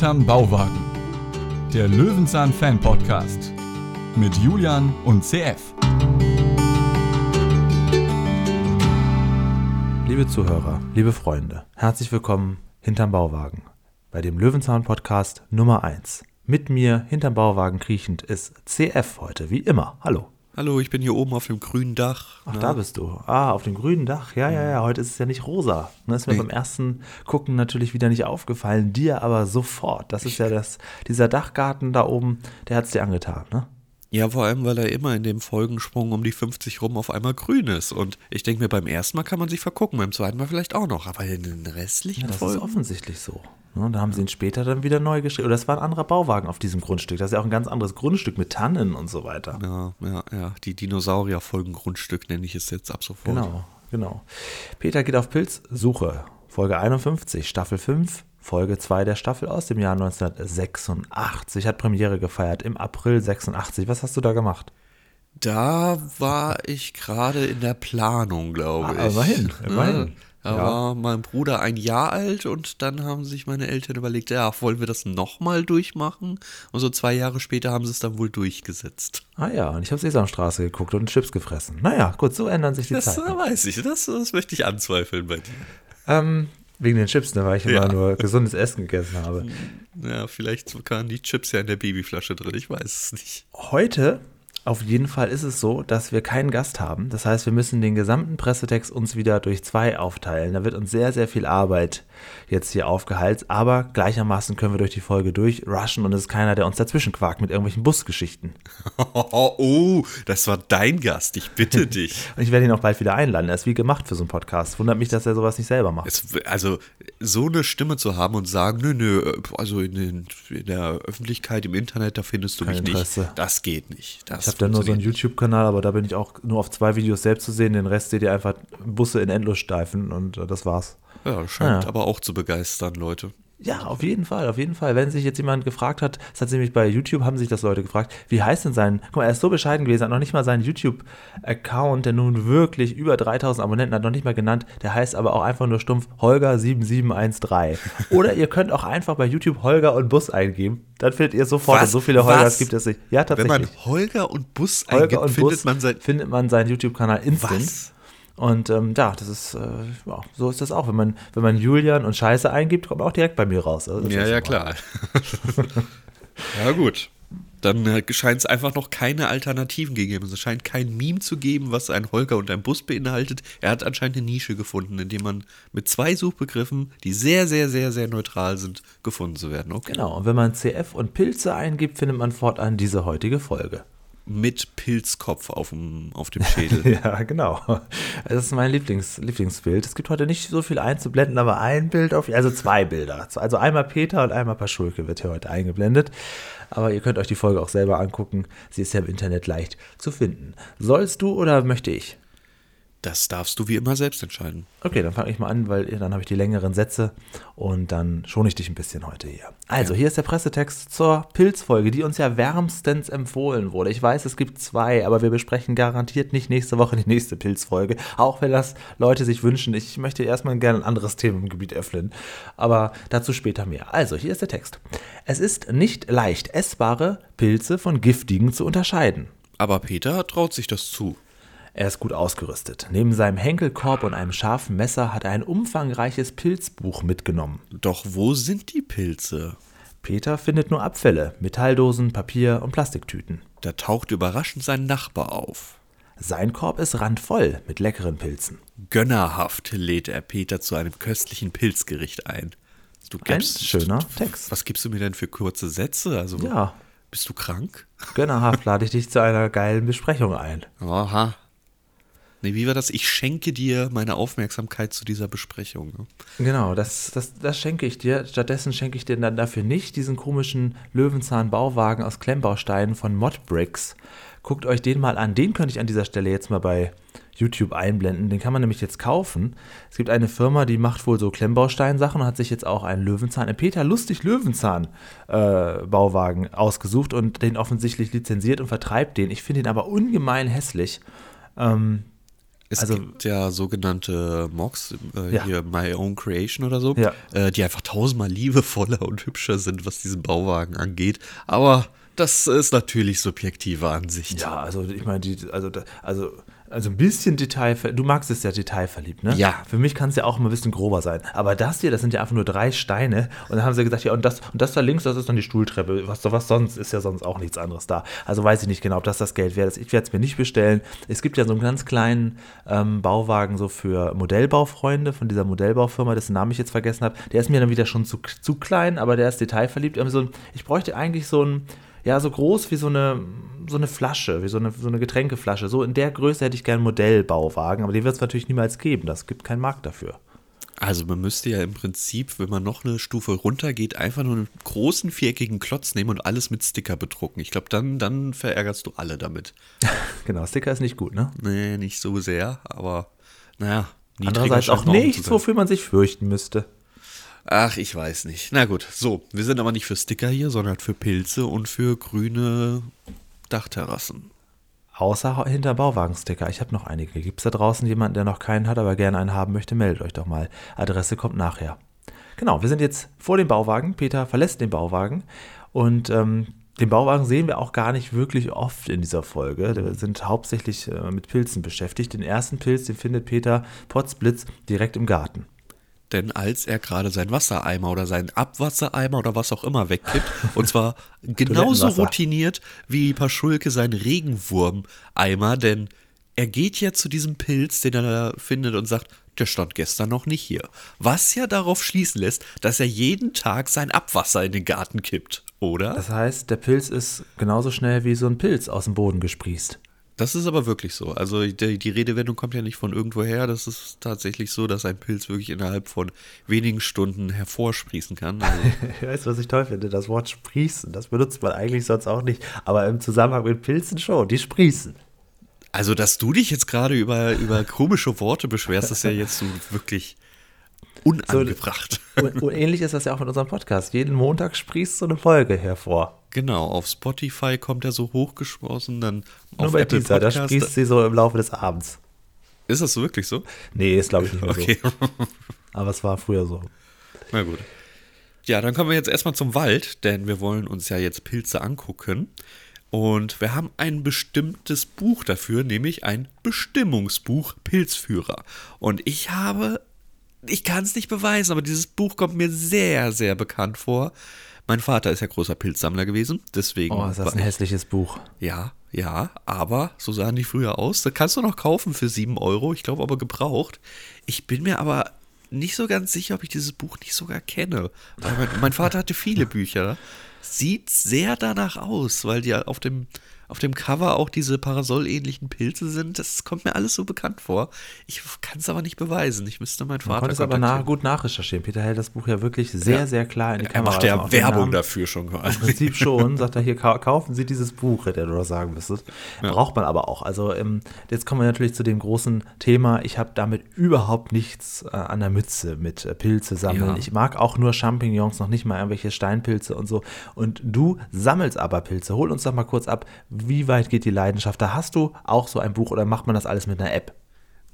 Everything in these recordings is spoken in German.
Hinterm Bauwagen. Der Löwenzahn Fan Podcast mit Julian und CF. Liebe Zuhörer, liebe Freunde, herzlich willkommen hinterm Bauwagen bei dem Löwenzahn Podcast Nummer 1. Mit mir hinterm Bauwagen kriechend ist CF heute, wie immer. Hallo. Hallo, ich bin hier oben auf dem grünen Dach. Ach, da bist du. Ah, auf dem grünen Dach. Ja, ja, ja. Heute ist es ja nicht rosa. Das ist mir Nee. beim ersten Gucken natürlich wieder nicht aufgefallen. Dir aber sofort. Das ist ja das, dieser Dachgarten da oben, der hat es dir angetan, ne? Ja, vor allem, weil er immer in dem Folgensprung um die 50 rum auf einmal grün ist. Und ich denke mir, beim ersten Mal kann man sich vergucken, beim zweiten Mal vielleicht auch noch. Aber in den restlichen Ja, das ist Folgen. offensichtlich so. Ne, da haben sie ihn später dann wieder neu geschrieben. Oder das war ein anderer Bauwagen auf diesem Grundstück. Das ist ja auch ein ganz anderes Grundstück mit Tannen und so weiter. Ja, ja, ja. Die Dinosaurier-Folgengrundstück nenne ich es jetzt ab sofort. Genau, genau. Peter geht auf Pilzsuche. Folge 51, Staffel 5, Folge 2 der Staffel aus dem Jahr 1986. Hat Premiere gefeiert im April 86. Was hast du da gemacht? Da war ich gerade in der Planung, glaube Ah, ich. immerhin, Ne? Da Ja. war mein Bruder ein Jahr alt und dann haben sich meine Eltern überlegt, ja, wollen wir das nochmal durchmachen? Und so zwei Jahre später haben sie es dann wohl durchgesetzt. Ah ja, und ich habe Sesamstraße geguckt und Chips gefressen. Naja, gut, so ändern sich die Das Zeiten. äh, weiß ich, das, das möchte ich anzweifeln bei dir. Ähm, wegen den Chips, ne, weil ich immer Ja. nur gesundes Essen gegessen habe. Ja, vielleicht waren die Chips ja in der Babyflasche drin, ich weiß es nicht. Heute auf jeden Fall ist es so, dass wir keinen Gast haben. Das heißt, wir müssen den gesamten Pressetext uns wieder durch zwei aufteilen. Da wird uns sehr, sehr viel Arbeit jetzt hier aufgeheizt. Aber gleichermaßen können wir durch die Folge durchrushen und es ist keiner, der uns dazwischen quakt mit irgendwelchen Busgeschichten. Oh, das war dein Gast, ich bitte dich. Und ich werde ihn auch bald wieder einladen. Er ist wie gemacht für so einen Podcast. Wundert mich, dass er sowas nicht selber macht. Es, also, so eine Stimme zu haben und sagen, nö, nö, also in, den, in der Öffentlichkeit, im Internet, da findest du Kein mich Interesse. nicht. Das geht nicht. Das habe da nur so einen YouTube-Kanal, aber da bin ich auch nur auf zwei Videos selbst zu sehen. Den Rest seht ihr einfach Busse in Endlossteifen und äh, das war's. Ja, scheint Ja. aber auch zu begeistern, Leute. Ja, auf jeden Fall, auf jeden Fall. Wenn sich jetzt jemand gefragt hat, das hat nämlich bei YouTube, haben sich das Leute gefragt, wie heißt denn sein, guck mal, er ist so bescheiden gewesen, hat noch nicht mal seinen YouTube-Account, der nun wirklich über 3000 Abonnenten hat, noch nicht mal genannt, der heißt aber auch einfach nur stumpf Holger7713. Oder ihr könnt auch einfach bei YouTube Holger und Bus eingeben, dann findet ihr sofort, so viele Holgers gibt es nicht. Ja, Wenn tatsächlich. man Holger und Bus Holger eingibt, und findet Bus man sein. findet man seinen YouTube-Kanal instant. Was? Und ähm, ja, das ist, äh, ja, so ist das auch. Wenn man, wenn man Julian und Scheiße eingibt, kommt auch direkt bei mir raus. Also Ja, ja, klar. ja, gut. Dann äh, scheint es einfach noch keine Alternativen gegeben. Es scheint kein Meme zu geben, was ein Holger und ein Bus beinhaltet. Er hat anscheinend eine Nische gefunden, in der man mit zwei Suchbegriffen, die sehr, sehr, sehr, sehr neutral sind, gefunden zu werden. Okay. Genau, und wenn man CF und Pilze eingibt, findet man fortan diese heutige Folge. Mit Pilzkopf auf dem, auf dem Schädel. Ja, genau. Das ist mein Lieblings, Lieblingsbild. Es gibt heute nicht so viel einzublenden, aber ein Bild auf, also zwei Bilder. Also einmal Peter und einmal Paschulke wird hier heute eingeblendet. Aber ihr könnt euch die Folge auch selber angucken. Sie ist ja im Internet leicht zu finden. Sollst du oder möchte ich? Das darfst du wie immer selbst entscheiden. Okay, dann fange ich mal an, weil dann habe ich die längeren Sätze und dann schone ich dich ein bisschen heute hier. Also, hier ist der Pressetext zur Pilzfolge, die uns ja wärmstens empfohlen wurde. Ich weiß, es gibt zwei, aber wir besprechen garantiert nicht nächste Woche die nächste Pilzfolge, auch wenn das Leute sich wünschen. Ich möchte erstmal gerne ein anderes Themengebiet öffnen, aber dazu später mehr. Also, hier ist der Text. Es ist nicht leicht, essbare Pilze von giftigen zu unterscheiden. Aber Peter traut sich das zu. Er ist gut ausgerüstet. Neben seinem Henkelkorb und einem scharfen Messer hat er ein umfangreiches Pilzbuch mitgenommen. Doch wo sind die Pilze? Peter findet nur Abfälle, Metalldosen, Papier und Plastiktüten. Da taucht überraschend sein Nachbar auf. Sein Korb ist randvoll mit leckeren Pilzen. Gönnerhaft lädt er Peter zu einem köstlichen Pilzgericht ein. Du Ein schöner Text. Was gibst du mir denn für kurze Sätze? Also, Ja, bist du krank? gönnerhaft lade ich dich zu einer geilen Besprechung ein. Aha. Nee, wie war das? Ich schenke dir meine Aufmerksamkeit zu dieser Besprechung. Ne? Genau, das, das, das schenke ich dir. Stattdessen schenke ich dir dann dafür nicht diesen komischen Löwenzahn-Bauwagen aus Klemmbausteinen von Modbricks. Guckt euch den mal an. Den könnte ich an dieser Stelle jetzt mal bei YouTube einblenden. Den kann man nämlich jetzt kaufen. Es gibt eine Firma, die macht wohl so Klemmbausteinsachen und hat sich jetzt auch einen Löwenzahn, einen Peter Lustig Löwenzahn äh, Bauwagen ausgesucht und den offensichtlich lizenziert und vertreibt den. Ich finde ihn aber ungemein hässlich. Ähm, Es Also- gibt ja sogenannte Mocks, äh, Ja. hier My Own Creation oder so, Ja. äh, die einfach tausendmal liebevoller und hübscher sind, was diesen Bauwagen angeht. Aber das ist natürlich subjektive Ansicht. Ja, also ich meine, die, also, also, also ein bisschen Detail, du magst es ja detailverliebt, ne? Ja. Für mich kann es ja auch immer ein bisschen grober sein. Aber das hier, das sind ja einfach nur drei Steine. Und dann haben sie gesagt, ja, und das, und das da links, das ist dann die Stuhltreppe. Was, was sonst, ist ja sonst auch nichts anderes da. Also weiß ich nicht genau, ob das das Geld wäre. Ich werde es mir nicht bestellen. Es gibt ja so einen ganz kleinen ähm, Bauwagen so für Modellbaufreunde von dieser Modellbaufirma, dessen Namen ich jetzt vergessen habe. Der ist mir dann wieder schon zu, zu klein, aber der ist detailverliebt. Aber so ein, ich bräuchte eigentlich so ein, ja, so groß wie so eine, so eine Flasche, wie so eine, so eine Getränkeflasche. So in der Größe hätte ich gerne einen Modellbauwagen, aber die wird es natürlich niemals geben. Das gibt keinen Markt dafür. Also man müsste ja im Prinzip, wenn man noch eine Stufe runtergeht, einfach nur einen großen viereckigen Klotz nehmen und alles mit Sticker bedrucken. Ich glaube, dann, dann verärgerst du alle damit. Genau, Sticker ist nicht gut, ne? Nee, nicht so sehr, aber naja. Andererseits auch nichts, wofür man sich fürchten müsste. Ach, ich weiß nicht. Na gut, so, wir sind aber nicht für Sticker hier, sondern für Pilze und für grüne Dachterrassen. Außer hinter Bauwagensticker. Ich habe noch einige. Gibt es da draußen jemanden, der noch keinen hat, aber gerne einen haben möchte, meldet euch doch mal. Adresse kommt nachher. Genau, wir sind jetzt vor dem Bauwagen. Peter verlässt den Bauwagen und ähm, den Bauwagen sehen wir auch gar nicht wirklich oft in dieser Folge. Wir sind hauptsächlich äh, mit Pilzen beschäftigt. Den ersten Pilz, den findet Peter Potzblitz direkt im Garten. Denn als er gerade seinen Wassereimer oder seinen Abwassereimer oder was auch immer wegkippt, und zwar genauso routiniert wie Paschulke seinen Regenwurmeimer, denn er geht ja zu diesem Pilz, den er da findet und sagt, der stand gestern noch nicht hier. Was ja darauf schließen lässt, dass er jeden Tag sein Abwasser in den Garten kippt, oder? Das heißt, der Pilz ist genauso schnell wie so ein Pilz aus dem Boden gesprießt. Das ist aber wirklich so. Also die, die Redewendung kommt ja nicht von irgendwoher. Das ist tatsächlich so, dass ein Pilz wirklich innerhalb von wenigen Stunden hervorsprießen kann. Also, Weißt du, was ich toll finde? Das Wort sprießen, das benutzt man eigentlich sonst auch nicht. Aber im Zusammenhang mit Pilzen schon, die sprießen. also dass du dich jetzt gerade über, über komische Worte beschwerst, ist ja jetzt so wirklich unangebracht. Und, und ähnlich ist das ja auch mit unserem Podcast. Jeden Montag sprießt so eine Folge hervor. genau, auf Spotify kommt er so hochgesprossen, dann Nur auf bei Apple dieser, da Podcast. sprießt sie so im Laufe des Abends. Ist das wirklich so? Nee, ist glaube ich nicht mehr Okay. so. Aber es war früher so. Na gut. Ja, dann kommen wir jetzt erstmal zum Wald, denn wir wollen uns ja jetzt Pilze angucken. Und wir haben ein bestimmtes Buch dafür, nämlich ein Bestimmungsbuch Pilzführer. Und ich habe, ich kann es nicht beweisen, aber dieses Buch kommt mir sehr, sehr bekannt vor. Mein Vater ist ja großer Pilzsammler gewesen, deswegen. Oh, ist das ein ich- hässliches Buch. ja, ja, aber so sahen die früher aus. Da kannst du noch kaufen für 7 Euro, ich glaube aber gebraucht. Ich bin mir aber nicht so ganz sicher, ob ich dieses Buch nicht sogar kenne. Mein, mein Vater hatte viele Bücher. Sieht sehr danach aus, weil die auf dem, auf dem Cover auch diese Parasoll-ähnlichen Pilze sind. Das kommt mir alles so bekannt vor. Ich kann es aber nicht beweisen. Ich müsste meinen Man Vater konnte es aber nach, gut nachrecherchieren. Peter hält das Buch ja wirklich sehr, Ja. sehr klar in die Er Kamera. macht ja Also Werbung dafür schon Im quasi. Prinzip schon, sagt er hier, "Kau- kaufen Sie dieses Buch, hätte er nur sagen müssen. Braucht man aber auch. Also ähm, jetzt kommen wir natürlich zu dem großen Thema. Ich habe damit überhaupt nichts äh, an der Mütze mit äh, Pilze sammeln. Ja. Ich mag auch nur Champignons, noch nicht mal irgendwelche Steinpilze und so. Und du sammelst aber Pilze. Hol uns doch mal kurz ab, wie weit geht die Leidenschaft? Da hast du auch so ein Buch oder macht man das alles mit einer App?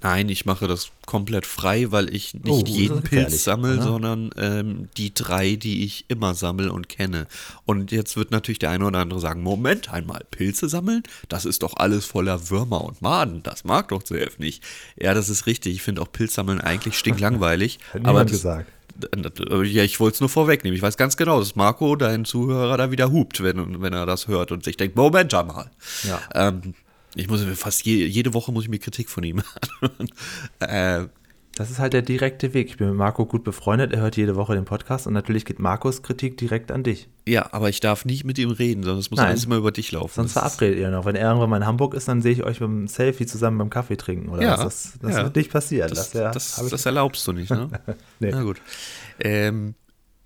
Nein, ich mache das komplett frei, weil ich nicht Oh, jeden Pilz sammle, oder? sondern ähm, die drei, die ich immer sammle und kenne. Und jetzt wird natürlich der eine oder andere sagen, Moment einmal, Pilze sammeln? Das ist doch alles voller Würmer und Maden. Das mag doch CF nicht. Ja, das ist richtig. Ich finde auch Pilzsammeln eigentlich stinklangweilig. Aber das, gesagt. Ja, ich wollte es nur vorwegnehmen. Ich weiß ganz genau, dass Marco, dein Zuhörer, da wieder hupt, wenn, wenn er das hört und sich denkt, Moment einmal. Ja. Ähm, ich muss mir fast je, jede Woche muss ich mir Kritik von ihm anhören. äh, Das ist halt der direkte Weg. Ich bin mit Marco gut befreundet. Er hört jede Woche den Podcast und natürlich geht Marcos Kritik direkt an dich. ja, aber ich darf nicht mit ihm reden, sondern es muss Nein. alles immer über dich laufen. Sonst Das verabredet ihr noch. Wenn er irgendwann mal in Hamburg ist, dann sehe ich euch beim Selfie zusammen beim Kaffee trinken. Oder Ja, was? Das, das ja. wird nicht passieren. Das, ja- das, das erlaubst du nicht, ne? Nee. Na gut. Ähm,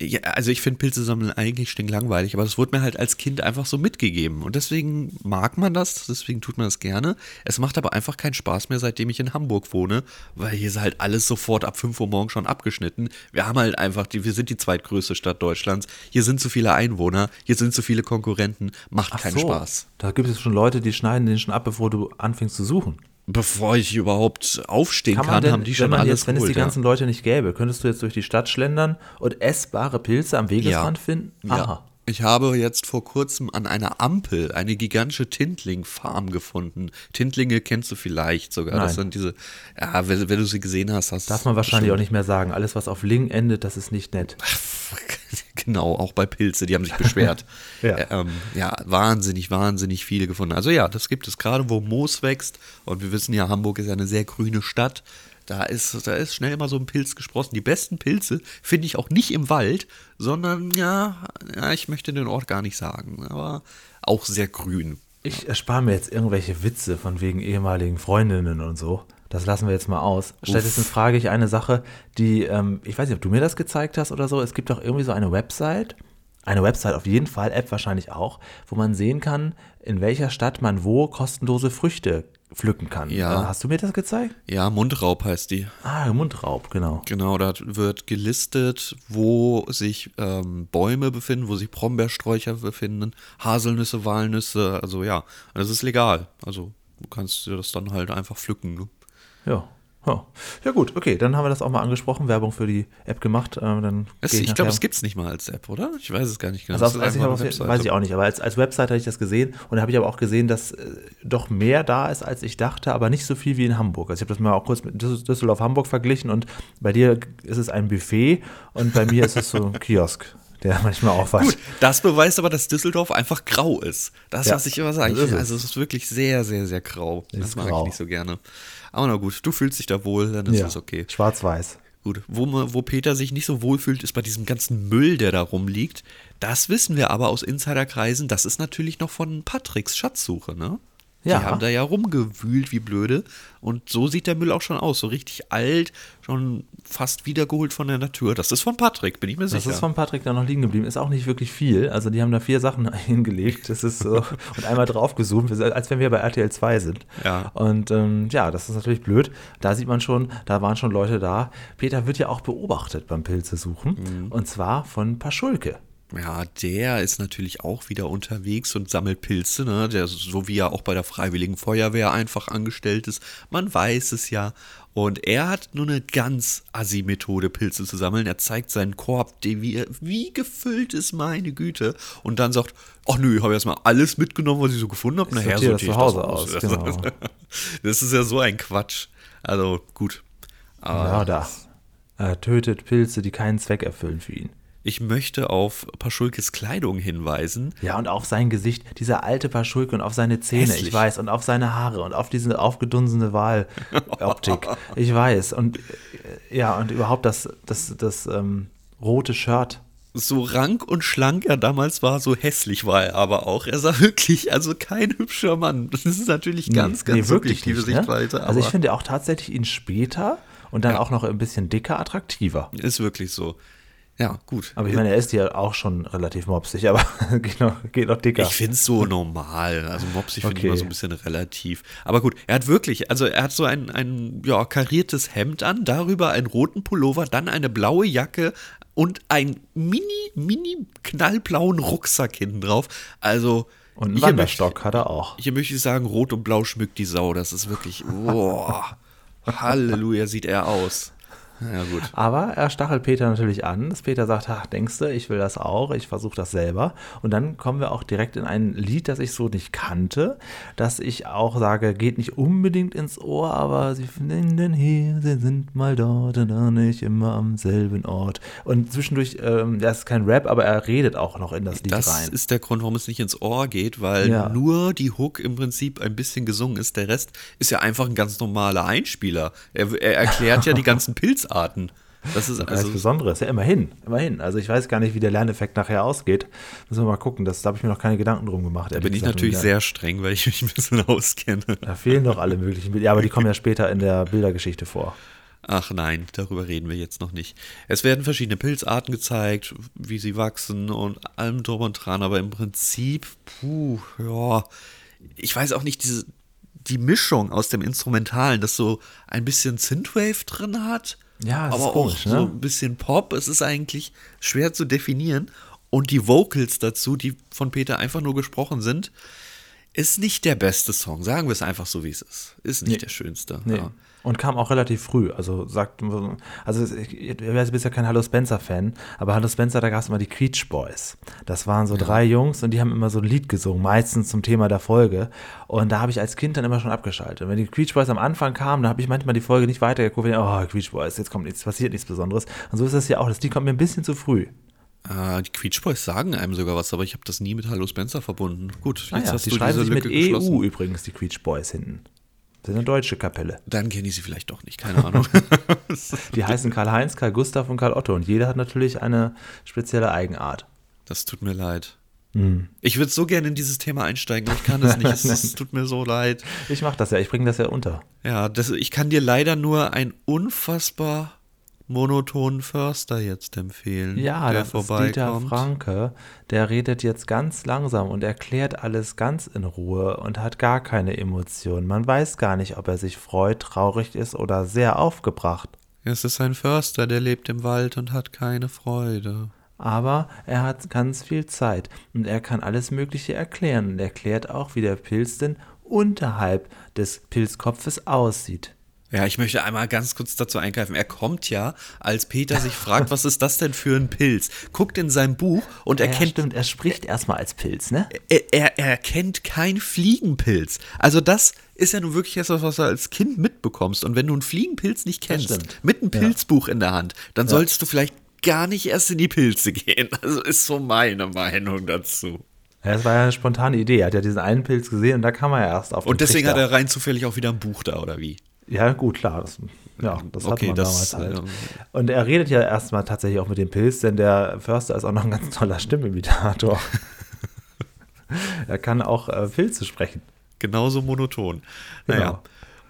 ja, also ich finde Pilze sammeln eigentlich stinklangweilig, aber das wurde mir halt als Kind einfach so mitgegeben. Und deswegen mag man das, deswegen tut man das gerne. Es macht aber einfach keinen Spaß mehr, seitdem ich in Hamburg wohne, weil hier ist halt alles sofort ab 5 Uhr morgens schon abgeschnitten. Wir haben halt einfach, die, wir sind die zweitgrößte Stadt Deutschlands. Hier sind zu viele Einwohner, hier sind zu viele Konkurrenten, macht Ach keinen so, Spaß. Da gibt es schon Leute, die schneiden den schon ab, bevor du anfängst zu suchen. Bevor ich überhaupt aufstehen kann, Kann denn, haben die schon alles jetzt, wenn es die ja. ganzen Leute nicht gäbe, könntest du jetzt durch die Stadt schlendern und essbare Pilze am Wegesrand finden? Ja. Ich habe jetzt vor kurzem an einer Ampel eine gigantische Tintling-Farm gefunden. Tintlinge kennst du vielleicht sogar. Das Nein. sind diese, ja, wenn, wenn du sie gesehen hast, hast Darf man wahrscheinlich auch nicht mehr sagen. Alles, was auf Ling endet, das ist nicht nett. Genau, auch bei Pilze, die haben sich beschwert. Ja. ja. Ähm, ja, wahnsinnig, wahnsinnig viele gefunden. Also ja, das gibt es gerade, wo Moos wächst. Und wir wissen ja, Hamburg ist ja eine sehr grüne Stadt. Da ist, da ist schnell mal so ein Pilz gesprossen. Die besten Pilze finde ich auch nicht im Wald, sondern ja, ja, ich möchte den Ort gar nicht sagen, aber auch sehr grün. Ich erspare mir jetzt irgendwelche Witze von wegen ehemaligen Freundinnen und so. Das lassen wir jetzt mal aus. Stattdessen frage ich eine Sache, die, ähm, ich weiß nicht, ob du mir das gezeigt hast oder so. Es gibt doch irgendwie so eine Website, eine Website auf jeden Fall, App wahrscheinlich auch, wo man sehen kann, in welcher Stadt man wo kostenlose Früchte pflücken kann. Ja. Äh, Hast du mir das gezeigt? Ja, Mundraub heißt die. Ah, Mundraub, genau. Genau, da wird gelistet, wo sich ähm, Bäume befinden, wo sich Brombeersträucher befinden, Haselnüsse, Walnüsse, also ja, das ist legal. Also du kannst dir das dann halt einfach pflücken. Ne? Ja. Ja. ja gut, okay, dann haben wir das auch mal angesprochen, Werbung für die App gemacht. Äh, dann geh ich glaube, es gibt es nicht mal als App, oder? Ich weiß es gar nicht genau. Also also ich auf, weiß ich auch nicht, aber als, als Website hatte ich das gesehen und da habe ich aber auch gesehen, dass äh, doch mehr da ist, als ich dachte, aber nicht so viel wie in Hamburg. Also ich habe das mal auch kurz mit Düssel- Düsseldorf-Hamburg verglichen und bei dir ist es ein Buffet und bei mir ist es so ein Kiosk, der manchmal aufwacht. Gut, das beweist aber, dass Düsseldorf einfach grau ist. Das, Ja, was ich immer sage. also es ist wirklich sehr, sehr, sehr grau. Das mag grau. ich nicht so gerne. Aber na gut, du fühlst dich da wohl, dann ist Ja, es okay. Schwarz-Weiß. Gut, wo, man- wo Peter sich nicht so wohl fühlt, ist bei diesem ganzen Müll, der da rumliegt. Das wissen wir aber aus Insiderkreisen. Das ist natürlich noch von Patricks Schatzsuche, ne? Ja. Die haben da ja rumgewühlt wie blöde. Und so sieht der Müll auch schon aus. So richtig alt, schon fast wiedergeholt von der Natur. Das ist von Patrick, bin ich mir Das sicher. ist von Patrick da noch liegen geblieben. Ist auch nicht wirklich viel. Also die haben da vier Sachen hingelegt. Das ist so und einmal draufgezoomt, als wenn wir bei RTL 2 sind. Ja. Und ähm, ja, das ist natürlich blöd. Da sieht man schon, da waren schon Leute da. Peter wird ja auch beobachtet beim Pilze suchen. Mhm. Und zwar von Paschulke. Ja, der ist natürlich auch wieder unterwegs und sammelt Pilze, ne? Der, so wie er auch bei der Freiwilligen Feuerwehr einfach angestellt ist. Man weiß es ja. Und er hat nur eine ganz assi Methode, Pilze zu sammeln. Er zeigt seinen Korb, der wie, wie gefüllt ist, meine Güte. Und dann sagt, ach nö, habe erstmal alles mitgenommen, was ich so gefunden habe. Nachher sortiere das sortiere zu ich Hause aus, Das, genau. das ist ja so ein Quatsch. Also gut. Aber Ja, da. Er tötet Pilze, die keinen Zweck erfüllen für ihn. Ich möchte auf Paschulkes Kleidung hinweisen. Ja, und auf sein Gesicht, dieser alte Paschulke und auf seine Zähne, Hässlich. ich weiß, und auf seine Haare und auf diese aufgedunsene Wahloptik, ich weiß. Und äh, ja, und überhaupt das, das, das ähm, rote Shirt. so rank und schlank er damals war, so hässlich war er aber auch. Er sah wirklich, also kein hübscher Mann. Das ist natürlich ganz, ganz subjektive nicht, Sichtweise. Ne? Also ich finde auch tatsächlich ihn später und dann Ja. auch noch ein bisschen dicker attraktiver. ist wirklich so. Ja, gut. Aber ich meine, er ist ja auch schon relativ mopsig, aber geht noch, geht noch dicker. Ich finde es so normal. Also mopsig finde ich Okay. immer so ein bisschen relativ. Aber gut, er hat wirklich, also er hat so ein, ein ja, kariertes Hemd an, darüber einen roten Pullover, dann eine blaue Jacke und einen mini, mini knallblauen Rucksack hinten drauf. Also und einen hier Wanderstock hat er auch. Hier möchte ich sagen, rot und blau schmückt die Sau. Das ist wirklich, boah, Halleluja, sieht er aus. Ja, gut. Aber er stachelt Peter natürlich an, dass Peter sagt, ach, denkst du, ich will das auch, ich versuche das selber. Und dann kommen wir auch direkt in ein Lied, das ich so nicht kannte, dass ich auch sage, geht nicht unbedingt ins Ohr, aber sie finden hier, sie sind mal dort und dann nicht immer am selben Ort. Und zwischendurch, ähm, das ist kein Rap, aber er redet auch noch in das Lied Das rein. ist der Grund, warum es nicht ins Ohr geht, weil Ja. nur die Hook im Prinzip ein bisschen gesungen ist. Der Rest ist ja einfach ein ganz normaler Einspieler. Er, er erklärt ja die ganzen Pilzarten. Das ist also. Besonderes, ja, immerhin, immerhin. Also ich weiß gar nicht, wie der Lerneffekt nachher ausgeht. Müssen wir mal gucken, das, da habe ich mir noch keine Gedanken drum gemacht. Da bin ich natürlich sehr streng, weil ich mich ein bisschen auskenne. Da fehlen doch alle möglichen Bilder. Ja, aber die kommen ja später in der Bildergeschichte vor. Ach nein, darüber reden wir jetzt noch nicht. Es werden verschiedene Pilzarten gezeigt, wie sie wachsen und allem drum und dran, aber im Prinzip, puh, ja, ich weiß auch nicht, diese, die Mischung aus dem Instrumentalen, das so ein bisschen Synthwave drin hat, Ja, aber ist komisch, auch ne? so ein bisschen Pop, es ist eigentlich schwer zu definieren. Und die Vocals dazu, die von Peter einfach nur gesprochen sind, Ist nicht der beste Song, sagen wir es einfach so, wie es ist. Ist nicht Nee. der schönste. Nee. Ja. Und kam auch relativ früh. Also sagt, also ich, ich bist ja kein Hallo Spencer-Fan, aber Hallo Spencer, da gab es immer die Creech Boys. Das waren so drei Jungs und die haben immer so ein Lied gesungen, meistens zum Thema der Folge. Und da habe ich als Kind dann immer schon abgeschaltet. Und wenn die Creech Boys am Anfang kamen, dann habe ich manchmal die Folge nicht weitergeguckt, wenn, oh, Creech Boys, jetzt kommt nichts, passiert nichts Besonderes. Und so ist das hier auch. Das Lied kommt mir ein bisschen zu früh. Ah, die Queech Boys sagen einem sogar was, aber ich habe das nie mit Hallo Spencer verbunden. Gut, jetzt Naja, hast die du schreiben diese sich mit Lücke EU geschlossen. übrigens, die Creech Boys hinten. Das ist eine deutsche Kapelle. Dann kenne ich sie vielleicht doch nicht, keine Ahnung. Die heißen Karl-Heinz, Karl Gustav und Karl Otto. Und jeder hat natürlich eine spezielle Eigenart. das tut mir leid. Hm. Ich würde so gerne in dieses Thema einsteigen, ich kann es nicht. Es, tut mir so leid. Ich mache das ja, ich bringe das ja unter. Ja, das, ich kann dir leider nur einen unfassbar monotonen Förster jetzt empfehlen, Ja, der das ist Dieter vorbeikommt. Franke. Der redet jetzt ganz langsam und erklärt alles ganz in Ruhe und hat gar keine Emotionen. Man weiß gar nicht, ob er sich freut, traurig ist oder sehr aufgebracht. Es ist ein Förster, der lebt im Wald und hat keine Freude. Aber er hat ganz viel Zeit und er kann alles Mögliche erklären und erklärt auch, wie der Pilz denn unterhalb des Pilzkopfes aussieht. Ja, ich möchte einmal ganz kurz dazu eingreifen. Er kommt ja, als Peter sich fragt, was ist das denn für ein Pilz? Guckt in sein Buch und Ja, erkennt, stimmt, er spricht erstmal als Pilz, ne? er, er, er erkennt kein Fliegenpilz. Also das ist ja nun wirklich etwas, was du als Kind mitbekommst. Und wenn du einen Fliegenpilz nicht kennst, mit einem Pilzbuch in der Hand, dann solltest du vielleicht gar nicht erst in die Pilze gehen. Also ist so meine Meinung dazu. Ja, das war ja eine spontane Idee. Er hat ja diesen einen Pilz gesehen und da kam er ja erst auf den Und deswegen Trichter. hat er rein zufällig auch wieder ein Buch da, oder wie? Ja, gut, klar. Das, ja, das hat Okay, man das, damals halt. ähm, Und er redet ja erstmal tatsächlich auch mit dem Pilz, denn der Förster ist auch noch ein ganz toller Stimmimitator. er kann auch äh, Pilze sprechen. Genauso monoton. Genau. Naja.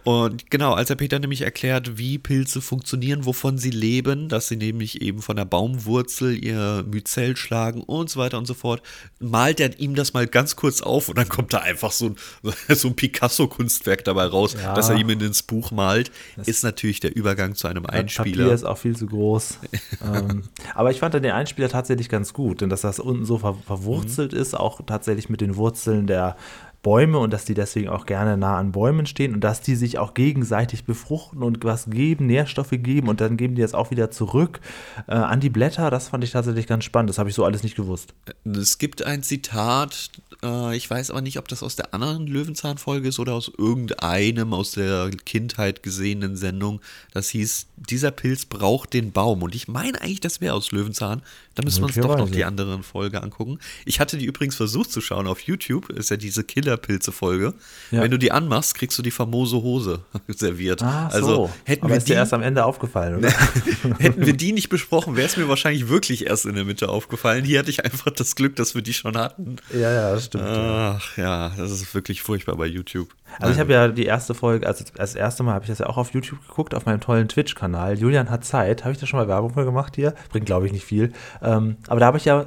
Und genau, als er Peter nämlich erklärt, wie Pilze funktionieren, wovon sie leben, dass sie nämlich eben von der Baumwurzel ihr Myzel schlagen und so weiter und so fort, malt er ihm das mal ganz kurz auf und dann kommt da einfach so ein, so ein Picasso-Kunstwerk dabei raus, Ja. das er ihm ins Buch malt. ist natürlich der Übergang zu einem Das Papier Einspieler. ist auch viel zu groß. ähm, aber ich fand dann den Einspieler tatsächlich ganz gut, denn dass das unten so ver verwurzelt ist, auch tatsächlich mit den Wurzeln der Bäume und dass die deswegen auch gerne nah an Bäumen stehen und dass die sich auch gegenseitig befruchten und was geben, Nährstoffe geben und dann geben die das auch wieder zurück äh, an die Blätter. Das fand ich tatsächlich ganz spannend. Das habe ich so alles nicht gewusst. Es gibt ein Zitat, äh, ich weiß aber nicht, ob das aus der anderen Löwenzahn-Folge ist oder aus irgendeinem aus der Kindheit gesehenen Sendung. Das hieß, dieser Pilz braucht den Baum. Und ich meine eigentlich, das wäre aus Löwenzahn. Da müssen wir uns doch noch die anderen Folge angucken. Ich hatte die übrigens versucht zu schauen auf YouTube. Ist ja diese Killerpilze-Folge. Ja. Wenn du die anmachst, kriegst du die famose Hose serviert. Ah, so. also hätten Aber wir ist die dir erst am Ende aufgefallen, oder? Hätten wir die nicht besprochen, wäre es mir wahrscheinlich wirklich erst in der Mitte aufgefallen. Hier hatte ich einfach das Glück, dass wir die schon hatten. ja, ja, das stimmt. Ach ja, das ist wirklich furchtbar bei YouTube. Also ich habe ja die erste Folge, also das erste Mal habe ich das ja auch auf YouTube geguckt, auf meinem tollen Twitch-Kanal. Julian hat Zeit. Habe ich da schon mal Werbung für gemacht hier? Bringt, glaube ich, nicht viel. Ähm, aber da habe ich ja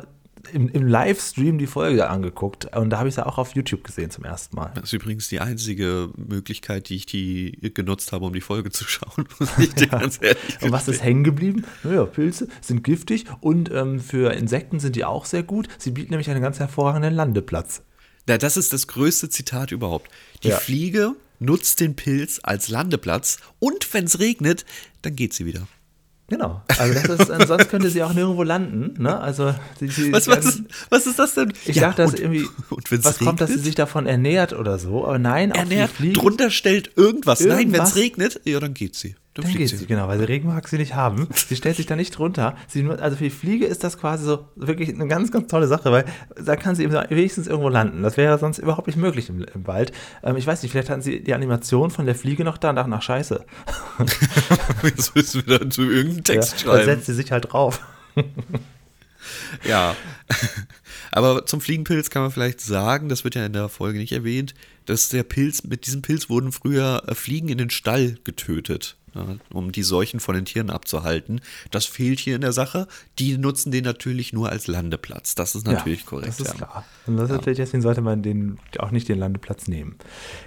im, im Livestream die Folge angeguckt und da habe ich es ja auch auf YouTube gesehen zum ersten Mal. Das ist übrigens die einzige Möglichkeit, die ich die genutzt habe, um die Folge zu schauen, muss ich dir ganz ehrlich Und was ist hängen geblieben? Naja, Pilze sind giftig und ähm, für Insekten sind die auch sehr gut. Sie bieten nämlich einen ganz hervorragenden Landeplatz. Ja, das ist das größte Zitat überhaupt. Die Ja. Fliege nutzt den Pilz als Landeplatz und wenn es regnet, dann geht sie wieder. Genau. Also das ist, äh, sonst könnte sie auch nirgendwo landen. Ne? Also sie, sie, Was, was, ist, was ist das denn? Ich Ja, dachte, dass und- irgendwie und was kommt, dass sie regnet? sich davon ernährt oder so. Aber nein, auch ernährt, drunter stellt irgendwas. Nein, wenn Irgendwas? es regnet, ja, dann geht sie. Dann, fliegt geht sie, genau, weil sie Regen mag sie nicht haben. Sie stellt sich da nicht drunter. Sie, also für die Fliege ist das quasi so wirklich eine ganz, ganz tolle Sache, weil da kann sie eben wenigstens irgendwo landen. Das wäre sonst überhaupt nicht möglich im, im Wald. Ähm, ich weiß nicht, vielleicht hatten sie die Animation von der Fliege noch da und dachten, ach scheiße. Jetzt müssen wir dazu irgendeinen Text ja, dann schreiben. setzt sie sich halt drauf. Ja. Aber zum Fliegenpilz kann man vielleicht sagen, das wird ja in der Folge nicht erwähnt, dass der Pilz, mit diesem Pilz wurden früher äh, Fliegen in den Stall getötet. Ja, um die Seuchen von den Tieren abzuhalten. Das fehlt hier in der Sache. Die nutzen den natürlich nur als Landeplatz. Das ist natürlich ja, korrekt. Das ist ja. klar. Und das natürlich, deswegen sollte man den auch nicht den Landeplatz nehmen.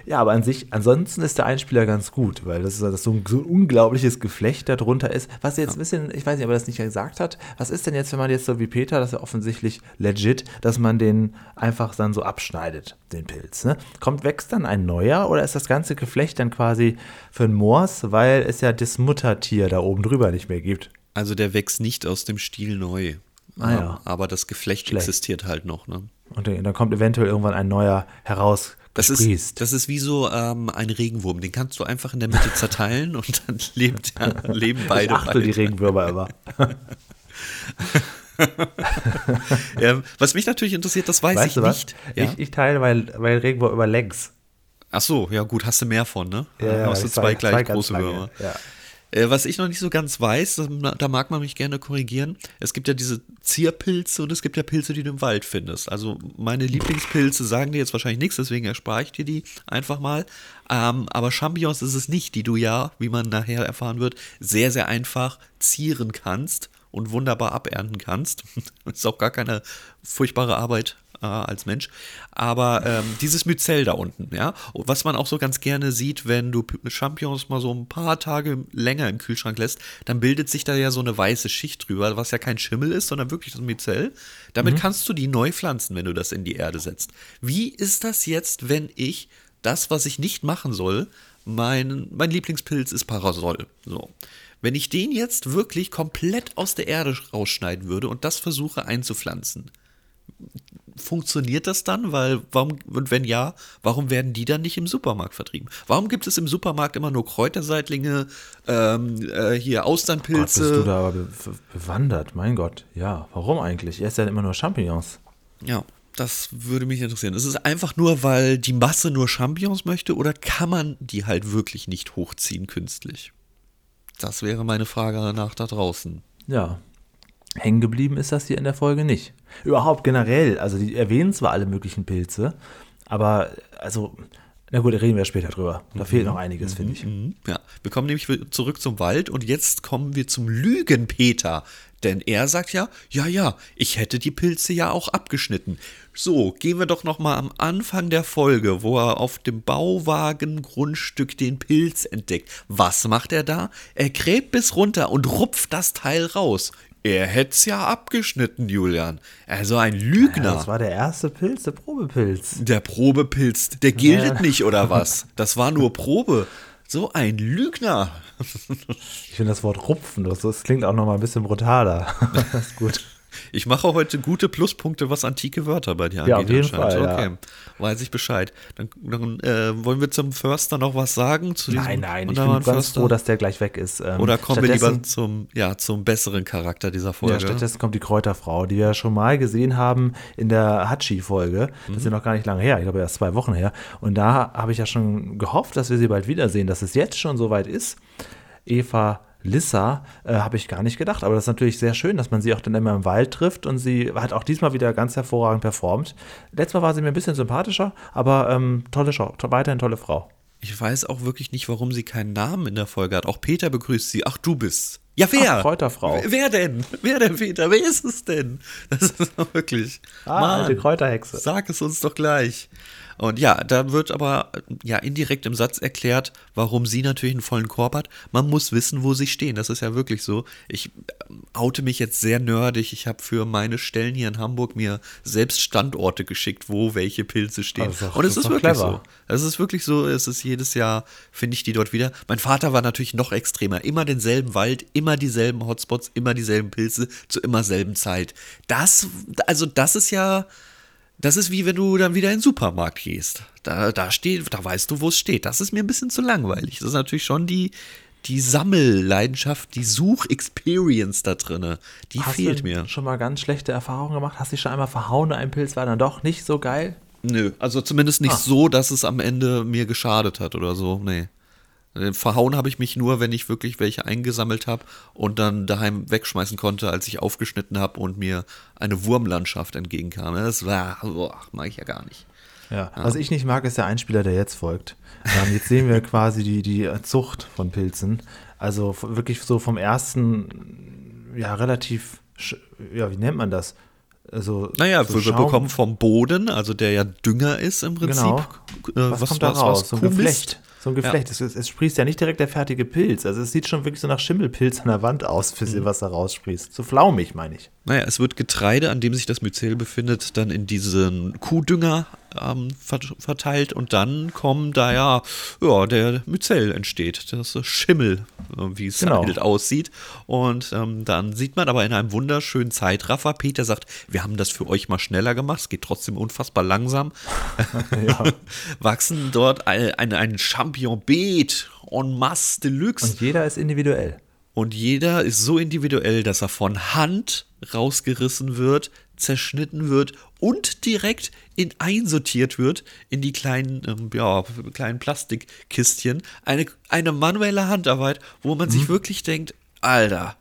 Ja, aber an sich, ansonsten ist der Einspieler ganz gut, weil das, ist, das so, ein, so ein unglaubliches Geflecht darunter ist. Was jetzt ein bisschen, ich weiß nicht, ob er das nicht gesagt hat, was ist denn jetzt, wenn man jetzt so wie Peter, das ist ja offensichtlich legit, dass man den einfach dann so abschneidet, den Pilz. Ne? Kommt, wächst dann ein neuer oder ist das ganze Geflecht dann quasi für ein Moors, weil es ja das Muttertier da oben drüber nicht mehr gibt? Also der wächst nicht aus dem Stiel neu. Ah, ja. Aber das Geflecht Schlecht. existiert halt noch. Ne? Und dann kommt eventuell irgendwann ein neuer heraus. Das ist, das ist wie so ähm, ein Regenwurm. Den kannst du einfach in der Mitte zerteilen und dann lebt, ja, leben beide. Ich achte die. Regenwürmer immer. Ja, was mich natürlich interessiert, das weiß Weißt ich nicht. Ja? Ich, ich teile, weil, weil Regenwurm über Legs. Ach so, ja gut, hast du mehr von, ne? Ja, hast du zwei war- gleich zwei große Würmer. Ja. Äh, was ich noch nicht so ganz weiß, da- da mag man mich gerne korrigieren. Es gibt ja diese Zierpilze und es gibt ja Pilze, die du im Wald findest. Also meine Lieblingspilze sagen dir jetzt wahrscheinlich nichts, deswegen erspare ich dir die einfach mal. Ähm, aber Champignons ist es nicht, die du ja, wie man nachher erfahren wird, sehr, sehr einfach zieren kannst und wunderbar abernten kannst. ist auch gar keine furchtbare Arbeit äh, als Mensch. Aber ähm, dieses Myzel da unten, ja, was man auch so ganz gerne sieht, wenn du Champignons mal so ein paar Tage länger im Kühlschrank lässt, dann bildet sich da ja so eine weiße Schicht drüber, was ja kein Schimmel ist, sondern wirklich das Myzel. Damit kannst du die neu pflanzen, wenn du das in die Erde setzt. Wie ist das jetzt, wenn ich das, was ich nicht machen soll, mein, mein Lieblingspilz ist Parasol. So. Wenn ich den jetzt wirklich komplett aus der Erde rausschneiden würde und das versuche einzupflanzen, funktioniert das dann? Weil, warum, und wenn ja, warum werden die dann nicht im Supermarkt vertrieben? Warum gibt es im Supermarkt immer nur Kräuterseitlinge, ähm, äh, hier Gott, bist du Austernpilze? da aber be be- bewandert, mein Gott. Ja, warum eigentlich? Er ist ja immer nur Champignons. Ja, das würde mich interessieren. Ist es einfach nur, weil die Masse nur Champignons möchte oder kann man die halt wirklich nicht hochziehen künstlich? Das wäre meine Frage nach da draußen. Ja. Hängen geblieben ist das hier in der Folge nicht. Überhaupt generell, also die erwähnen zwar alle möglichen Pilze, aber also, na gut, da reden wir später drüber. Da fehlt noch einiges, finde ich. Mhm. Ja, wir kommen nämlich zurück zum Wald und jetzt kommen wir zum Lügenpeter. Denn er sagt ja, ja, ja, ich hätte die Pilze ja auch abgeschnitten. So, gehen wir doch noch mal am Anfang der Folge, wo er auf dem Bauwagengrundstück den Pilz entdeckt. Was macht er da? Er gräbt bis runter und rupft das Teil raus. Er hätt's ja abgeschnitten, Julian. Also ein Ja, Lügner. das war der erste Pilz, der Probepilz. Der Probepilz, der giltet Ja. nicht oder was? Das war nur Probe. So ein Lügner. Ich finde das Wort rupfen, das, das klingt auch noch mal ein bisschen brutaler. das ist gut. Ich mache heute gute Pluspunkte, was antike Wörter bei dir angeht. Ja, auf jeden. Fall, ja. Okay, weiß ich Bescheid. Dann, dann äh, wollen wir zum Förster noch was sagen? Zu Nein, nein, ich bin ganz Förster? froh, dass der gleich weg ist. Ähm, Oder kommen wir lieber zum, ja, zum besseren Charakter dieser Folge? Ja, stattdessen kommt die Kräuterfrau, die wir ja schon mal gesehen haben in der Hachi-Folge. Das ist ja noch gar nicht lange her, ich glaube erst zwei Wochen her. Und da habe ich ja schon gehofft, dass wir sie bald wiedersehen, dass es jetzt schon soweit ist. Eva Lissa äh, habe ich gar nicht gedacht, aber das ist natürlich sehr schön, dass man sie auch dann immer im Wald trifft und sie hat auch diesmal wieder ganz hervorragend performt. Letztes Mal war sie mir ein bisschen sympathischer, aber ähm, tolle to weiterhin tolle Frau. Ich weiß auch wirklich nicht, warum sie keinen Namen in der Folge hat. Auch Peter begrüßt sie. Ach, du bist. Ja, wer? Ach, Kräuterfrau. Wer- Wer denn? Wer denn, Peter? Wer ist es denn? Das ist doch wirklich. Ah, alte Kräuterhexe. Sag es uns doch gleich. Und ja, da wird aber ja indirekt im Satz erklärt, warum sie natürlich einen vollen Korb hat. Man muss wissen, wo sie stehen. Das ist ja wirklich so. Ich ähm, oute mich jetzt sehr nerdig. Ich habe für meine Stellen hier in Hamburg mir selbst Standorte geschickt, wo welche Pilze stehen. Doch- Und es ist ist wirklich clever. so. Es ist wirklich so, es ist jedes Jahr, finde ich die dort wieder. Mein Vater war natürlich noch extremer. Immer denselben Wald, immer dieselben Hotspots, immer dieselben Pilze zu immer selben Zeit. Das, also das ist ja, das ist wie wenn du dann wieder in den Supermarkt gehst. Da, da steht, da weißt du, wo es steht. Das ist mir ein bisschen zu langweilig. Das ist natürlich schon die, die Sammelleidenschaft, die Such-Experience da drinne. Die Hast fehlt du mir. schon mal ganz schlechte Erfahrungen gemacht? Hast du dich schon einmal verhauen, ein Pilz war dann doch nicht so geil? Nö, also zumindest nicht Ah. so, dass es am Ende mir geschadet hat oder so. Nee. Äh, Verhauen habe ich mich nur, wenn ich wirklich welche eingesammelt habe und dann daheim wegschmeißen konnte, als ich aufgeschnitten habe und mir eine Wurmlandschaft entgegenkam. Das war, boah, mag ich ja gar nicht. Ja. Was ich nicht mag, ist der Einspieler, der jetzt folgt. Ähm, jetzt sehen wir quasi die, die Zucht von Pilzen. Also wirklich so vom ersten, ja, relativ, ja, wie nennt man das? Also, Naja, so wir Schaum- bekommen vom Boden, also der ja Dünger ist im Prinzip. Genau. Äh, Was, kommt da raus? so ein. Geflecht. So ein Geflecht. Es, es, es sprießt ja nicht direkt der fertige Pilz. Also es sieht schon wirklich so nach Schimmelpilz an der Wand aus, für Mhm. was da raussprießt. So flaumig, meine ich. Naja, es wird Getreide, an dem sich das Myzel befindet, dann in diesen Kuhdünger ähm, vert- verteilt und dann kommt da ja, ja der Myzel entsteht, das Schimmel, äh, wie es Genau. halt aussieht. Und ähm, dann sieht man aber in einem wunderschönen Zeitraffer, Peter sagt, wir haben das für euch mal schneller gemacht, es geht trotzdem unfassbar langsam, Ja. wachsen dort ein, ein, ein Champignon-Beet en masse deluxe. Und jeder ist individuell. Und jeder ist so individuell, dass er von Hand rausgerissen wird, zerschnitten wird und direkt in einsortiert wird in die kleinen, ähm, ja, kleinen Plastikkistchen. Eine, eine manuelle Handarbeit, wo man Mhm. sich wirklich denkt, Alter,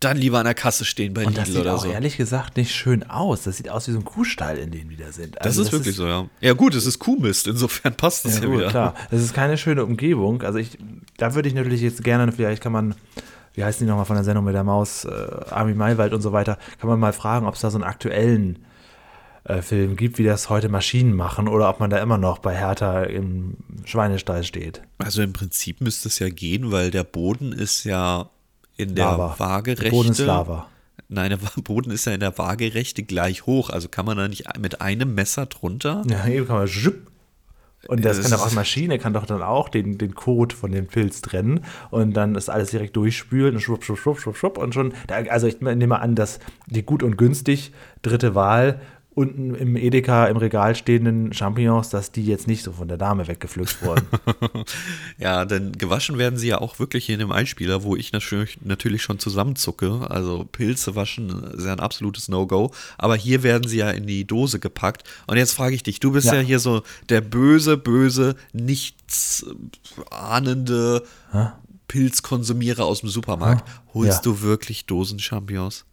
dann lieber an der Kasse stehen bei Und das Lidl sieht oder auch so. ehrlich gesagt nicht schön aus. Das sieht aus wie so ein Kuhstall, in dem wir da sind. Das Also ist wirklich so, ja. Ja gut, es ist Kuhmist, insofern passt es Ja, ja, gut, wieder. klar. Das ist keine schöne Umgebung. Also ich, da würde ich natürlich jetzt gerne, vielleicht kann man, wie heißt die nochmal von der Sendung mit der Maus, äh, Armin Maywald und so weiter, kann man mal fragen, ob es da so einen aktuellen äh, Film gibt, wie das heute Maschinen machen oder ob man da immer noch bei Hertha im Schweinestall steht. Also im Prinzip müsste es ja gehen, weil der Boden ist ja in der Lava. Waagerechte. Der Boden ist Lava. Nein, der Boden ist ja in der Waagerechte gleich hoch. Also kann man da nicht mit einem Messer drunter? Ja, eben kann man schupp. Und das, Das kann doch auch Maschine, kann doch dann auch den, den Code von dem Pilz trennen und dann ist alles direkt durchspülen und schwupp, schwupp, schwupp, schwupp, schwupp und schon, da, also ich nehme an, dass die gut und günstig dritte Wahl unten im Edeka im Regal stehenden Champignons, dass die jetzt nicht so von der Dame weggepflückt wurden. Ja, denn gewaschen werden sie ja auch wirklich hier in dem Einspieler, wo ich natürlich, schon zusammenzucke. Also Pilze waschen ist ja ein absolutes No-Go. Aber hier werden sie ja in die Dose gepackt. Und jetzt frage ich dich, du bist ja, Ja. hier so der böse, böse, nichts äh, ahnende Pilzkonsumierer aus dem Supermarkt. Holst Ja. du wirklich Dosen Champignons?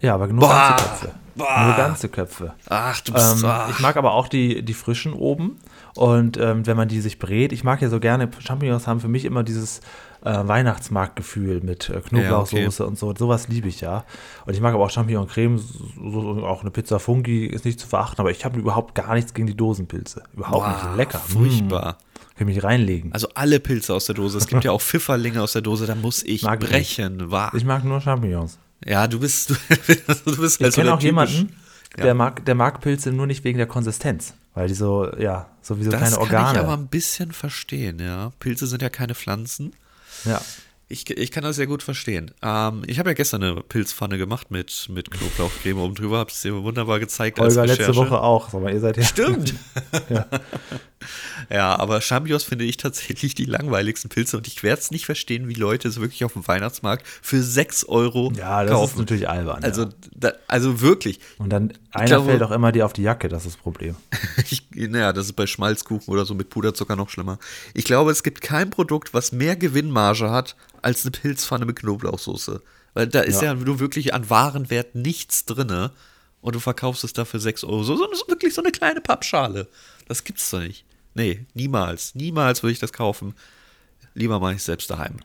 Ja, aber nur Boah. ganze Köpfe. Boah. Nur ganze Köpfe. Ach, du bist Ähm, ach. ich mag aber auch die, die frischen oben. Und ähm, wenn man die sich brät, ich mag ja so gerne, Champignons haben für mich immer dieses äh, Weihnachtsmarktgefühl mit äh, Knoblauchsoße und so. Sowas liebe ich ja. Und ich mag aber auch Champignon-Creme, so, so, auch eine Pizza Fungi ist nicht zu verachten, aber ich habe überhaupt gar nichts gegen die Dosenpilze. Überhaupt Boah, nicht. Lecker. Furchtbar. Mm. Kann ich mich reinlegen. Also alle Pilze aus der Dose. Es gibt ja auch Pfifferlinge aus der Dose, da muss ich Mag ich brechen. Wahr. ich mag nur Champignons. Ja, du bist, du, du bist Ich halt so kenne der auch jemanden, der, mag, der mag Pilze nur nicht wegen der Konsistenz. Weil die so, ja, so wie so Das kleine kann Organe. ich aber ein bisschen verstehen, ja. Pilze sind ja keine Pflanzen. ja. Ich, ich kann das sehr gut verstehen. Ähm, ich habe ja gestern eine Pilzpfanne gemacht mit, mit Knoblauchcreme oben drüber, habe es dir wunderbar gezeigt als Olga letzte. Woche auch. Sag mal, ihr seid ja. Stimmt. ja. aber Champignons finde ich tatsächlich die langweiligsten Pilze und ich werde es nicht verstehen, wie Leute es wirklich auf dem Weihnachtsmarkt für 6 Euro Ja, das ist kaufen. natürlich albern. also, ja. da, also wirklich. Und dann einer glaube- fällt auch immer dir auf die Jacke, das ist das Problem. Ich, naja, das ist bei Schmalzkuchen oder so mit Puderzucker noch schlimmer. Ich glaube, es gibt kein Produkt, was mehr Gewinnmarge hat als eine Pilzpfanne mit Knoblauchsoße. Weil da ist ja, Ja. nur wirklich an Warenwert nichts drinne und du verkaufst es dafür 6 Euro. So, so, so wirklich so eine kleine Pappschale. Das gibt's doch nicht. Nee, niemals. Niemals würde ich das kaufen. Lieber mache ich es selbst daheim.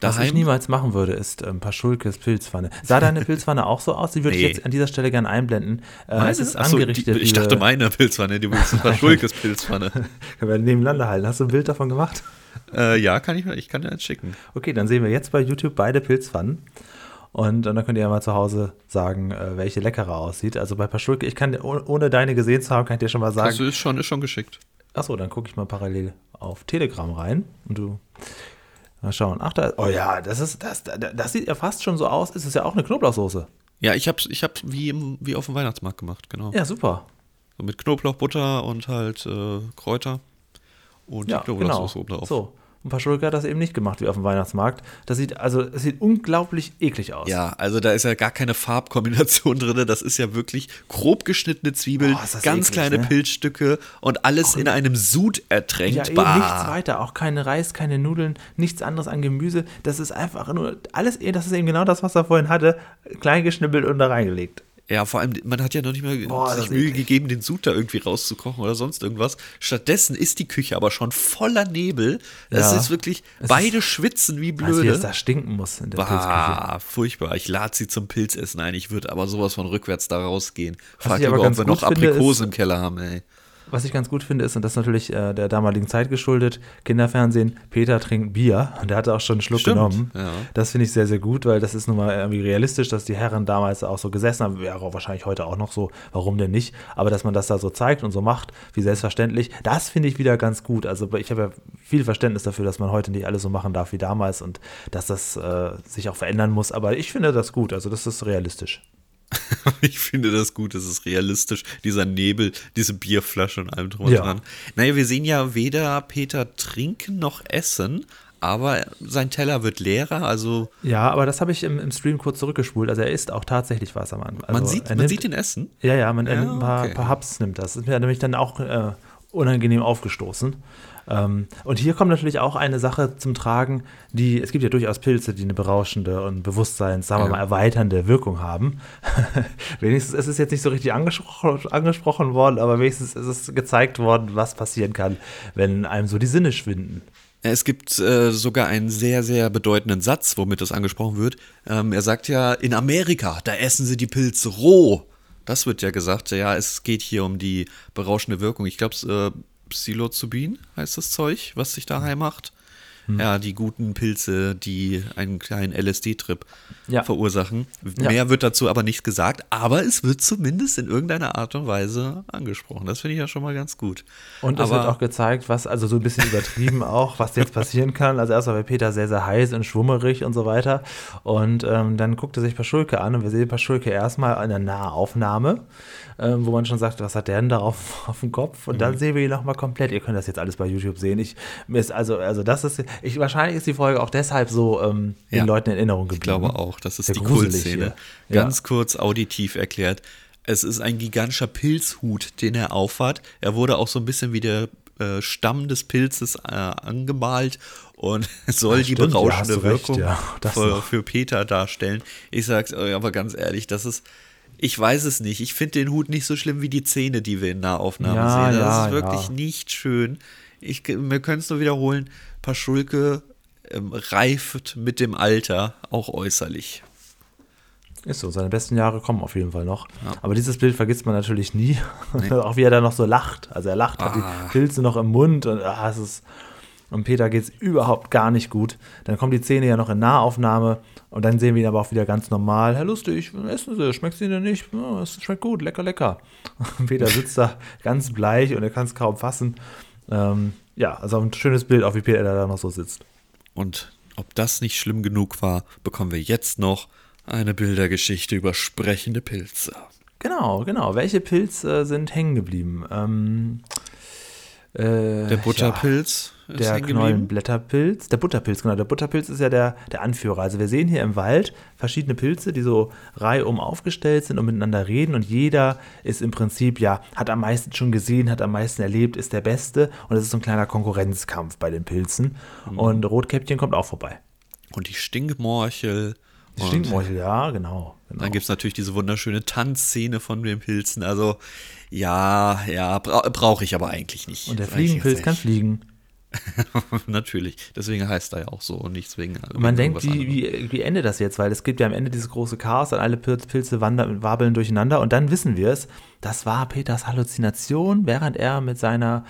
Was ich niemals machen würde, ist ähm, Paschulkes Pilzpfanne. Sah deine Pilzpfanne auch so aus? Die würde Nee. ich jetzt an dieser Stelle gerne einblenden. Äh, Meine? es ist Ach so, angerichtet. die, ich dachte meine Pilzpfanne, die willst du Schulkes Pilzpfanne. Können wir nebeneinander halten. Hast du ein Bild davon gemacht? äh, ja, kann ich, ich kann dir eins schicken. Okay, dann sehen wir jetzt bei YouTube beide Pilzpfannen. Und, und dann könnt ihr ja mal zu Hause sagen, äh, welche leckerer aussieht. Also bei Paschulke, ich kann, oh- ohne deine gesehen zu haben, kann ich dir schon mal sagen. Also ist schon, ist schon geschickt. Achso, dann gucke ich mal parallel auf Telegram rein und du. Mal schauen. Ach, da. Oh ja, das ist. Das, das, sieht ja fast schon so aus. Es ist ja auch eine Knoblauchsoße. Ja, ich hab's, ich hab's wie, im, wie auf dem Weihnachtsmarkt gemacht, genau. Ja, super. So mit Knoblauch, Butter und halt äh, Kräuter und Ja, die genau. Knoblauchsoße oben drauf. So. Und Paschulke hat das eben nicht gemacht wie auf dem Weihnachtsmarkt. Das sieht also, es sieht unglaublich eklig aus. Ja, also da ist ja gar keine Farbkombination drin. Das ist ja wirklich grob geschnittene Zwiebeln, das ganz eklig, kleine ne? Pilzstücke und alles in einem Sud ertränkt. Ja, eben Bah. nichts weiter. Auch keine Reis, keine Nudeln, nichts anderes an Gemüse. Das ist einfach nur alles, das ist eben genau das, was er vorhin hatte. Klein geschnippelt und da reingelegt. Ja, vor allem, man hat ja noch nicht mal Boah, das sich ist Mühe gegeben, den Sud da irgendwie rauszukochen oder sonst irgendwas. Stattdessen ist die Küche aber schon voller Nebel. Es Ja. ist wirklich, Es beide schwitzen wie du, wie es blöde. da stinken muss in der? Bah, furchtbar. Ich lade sie zum Pilzessen ein. Ich würde aber sowas von rückwärts da rausgehen. Frag ich aber lieber, ob wir noch Aprikosen ist- im Keller haben, ey. Was ich ganz gut finde, ist, und das ist natürlich äh, der damaligen Zeit geschuldet, Kinderfernsehen, Peter trinkt Bier und der hatte auch schon einen Schluck Stimmt, genommen. ja. Das finde ich sehr, sehr gut, weil das ist nun mal irgendwie realistisch, dass die Herren damals auch so gesessen haben, wäre auch wahrscheinlich heute auch noch so, warum denn nicht? Aber dass man das da so zeigt und so macht, wie selbstverständlich, das finde ich wieder ganz gut. Also ich habe ja viel Verständnis dafür, dass man heute nicht alles so machen darf wie damals und dass das äh, sich auch verändern muss, aber ich finde das gut, also das ist realistisch. Ich finde das gut, es ist realistisch, dieser Nebel, diese Bierflasche und allem drum und Ja. dran. Naja, wir sehen ja weder Peter trinken noch essen, aber sein Teller wird leerer, also Ja, aber das habe ich im, im Stream kurz zurückgespult. Also er isst auch tatsächlich was am Anfang. Also man, sieht, man nimmt, sieht ihn essen. Ja, ja, man, Ja, nimmt ein paar, okay. paar Hubs nimmt das. Ist mir nämlich dann auch äh, unangenehm aufgestoßen. Ähm, und hier kommt natürlich auch eine Sache zum Tragen, die, es gibt ja durchaus Pilze, die eine berauschende und Bewusstseins, sagen wir Ja. mal, erweiternde Wirkung haben. wenigstens ist es jetzt nicht so richtig angesprochen, angesprochen worden, aber wenigstens ist es gezeigt worden, was passieren kann, wenn einem so die Sinne schwinden. Es gibt äh, sogar einen sehr, sehr bedeutenden Satz, womit das angesprochen wird. Ähm, er sagt ja, in Amerika, da essen sie die Pilze roh. Das wird ja gesagt, ja, es geht hier um die berauschende Wirkung. Ich glaube, äh, Psilocybin heißt das Zeug, was sich da macht. Hm. Ja, die guten Pilze, die einen kleinen LSD-Trip Ja. verursachen. Ja. Mehr wird dazu aber nicht gesagt, aber es wird zumindest in irgendeiner Art und Weise angesprochen. Das finde ich ja schon mal ganz gut. Und es aber, wird auch gezeigt, was, also so ein bisschen übertrieben auch, was jetzt passieren kann. Also erstmal war Peter sehr, sehr heiß und schwummerig und so weiter. Und ähm, dann guckte sich Paschulke an und wir sehen Paschulke erstmal in der Nahaufnahme, ähm, wo man schon sagt, was hat der denn da auf, dem Kopf? Und Mhm. dann sehen wir ihn nochmal komplett. Ihr könnt das jetzt alles bei YouTube sehen. Ich, ist also, also das ist, ich, wahrscheinlich ist die Folge auch deshalb so ähm, den Ja. Leuten in Erinnerung Ich geblieben. glaube auch, das ist Sehr die Kultszene. hier. Ganz kurz auditiv erklärt. Es ist ein gigantischer Pilzhut, den er aufhat. Er wurde auch so ein bisschen wie der äh, Stamm des Pilzes äh, angemalt und soll Ah, die stimmt, ja, berauschende hast du recht, Wirkung ja, für, für Peter darstellen. Ich sag's euch aber ganz ehrlich, das ist. Ich weiß es nicht. Ich finde den Hut nicht so schlimm wie die Zähne, die wir in Nahaufnahmen Ja, sehen. Das ja, ist wirklich ja. nicht schön. Ich, wir können es nur wiederholen. Paschulke ähm, reift mit dem Alter, auch äußerlich. Ist so, seine besten Jahre kommen auf jeden Fall noch. Aber dieses Bild vergisst man natürlich nie. auch wie er da noch so lacht. Also er lacht, hat Ah. die Pilze noch im Mund und ah, es ist. Und Peter geht es überhaupt gar nicht gut. Dann kommen die Zähne ja noch in Nahaufnahme und dann sehen wir ihn aber auch wieder ganz normal. Herr Lustig, essen Sie, schmeckt es Ihnen nicht? Ja, es schmeckt gut, lecker, lecker. Und Peter sitzt da ganz bleich und er kann es kaum fassen. Ähm, ja, also ein schönes Bild, auch wie Peter da noch so sitzt. Und ob das nicht schlimm genug war, bekommen wir jetzt noch eine Bildergeschichte über sprechende Pilze. Genau, genau. Welche Pilze sind hängen geblieben? Ähm, äh, Der Butterpilz ist der. Knollenblätterpilz, der Butterpilz, genau. Der Butterpilz ist ja der, der Anführer. Also wir sehen hier im Wald verschiedene Pilze, die so reihum aufgestellt sind und miteinander reden und jeder ist im Prinzip, ja, hat am meisten schon gesehen, hat am meisten erlebt, ist der Beste und es ist so ein kleiner Konkurrenzkampf bei den Pilzen. Mhm. Und Rotkäppchen kommt auch vorbei. Und die Stinkmorchel. Die Stinkmorchel, ja, genau. genau. Dann gibt es natürlich diese wunderschöne Tanzszene von den Pilzen. Also, ja, ja, bra brauche ich aber eigentlich nicht. und der Fliegenpilz kann fliegen. natürlich. Deswegen heißt er ja auch so und nichts wegen. Und man denkt, wie, wie, wie endet das jetzt? Weil es gibt ja am Ende dieses große Chaos und alle Pil- Pilze wandern, wabeln durcheinander und dann wissen wir es, das war Peters Halluzination, während er mit seiner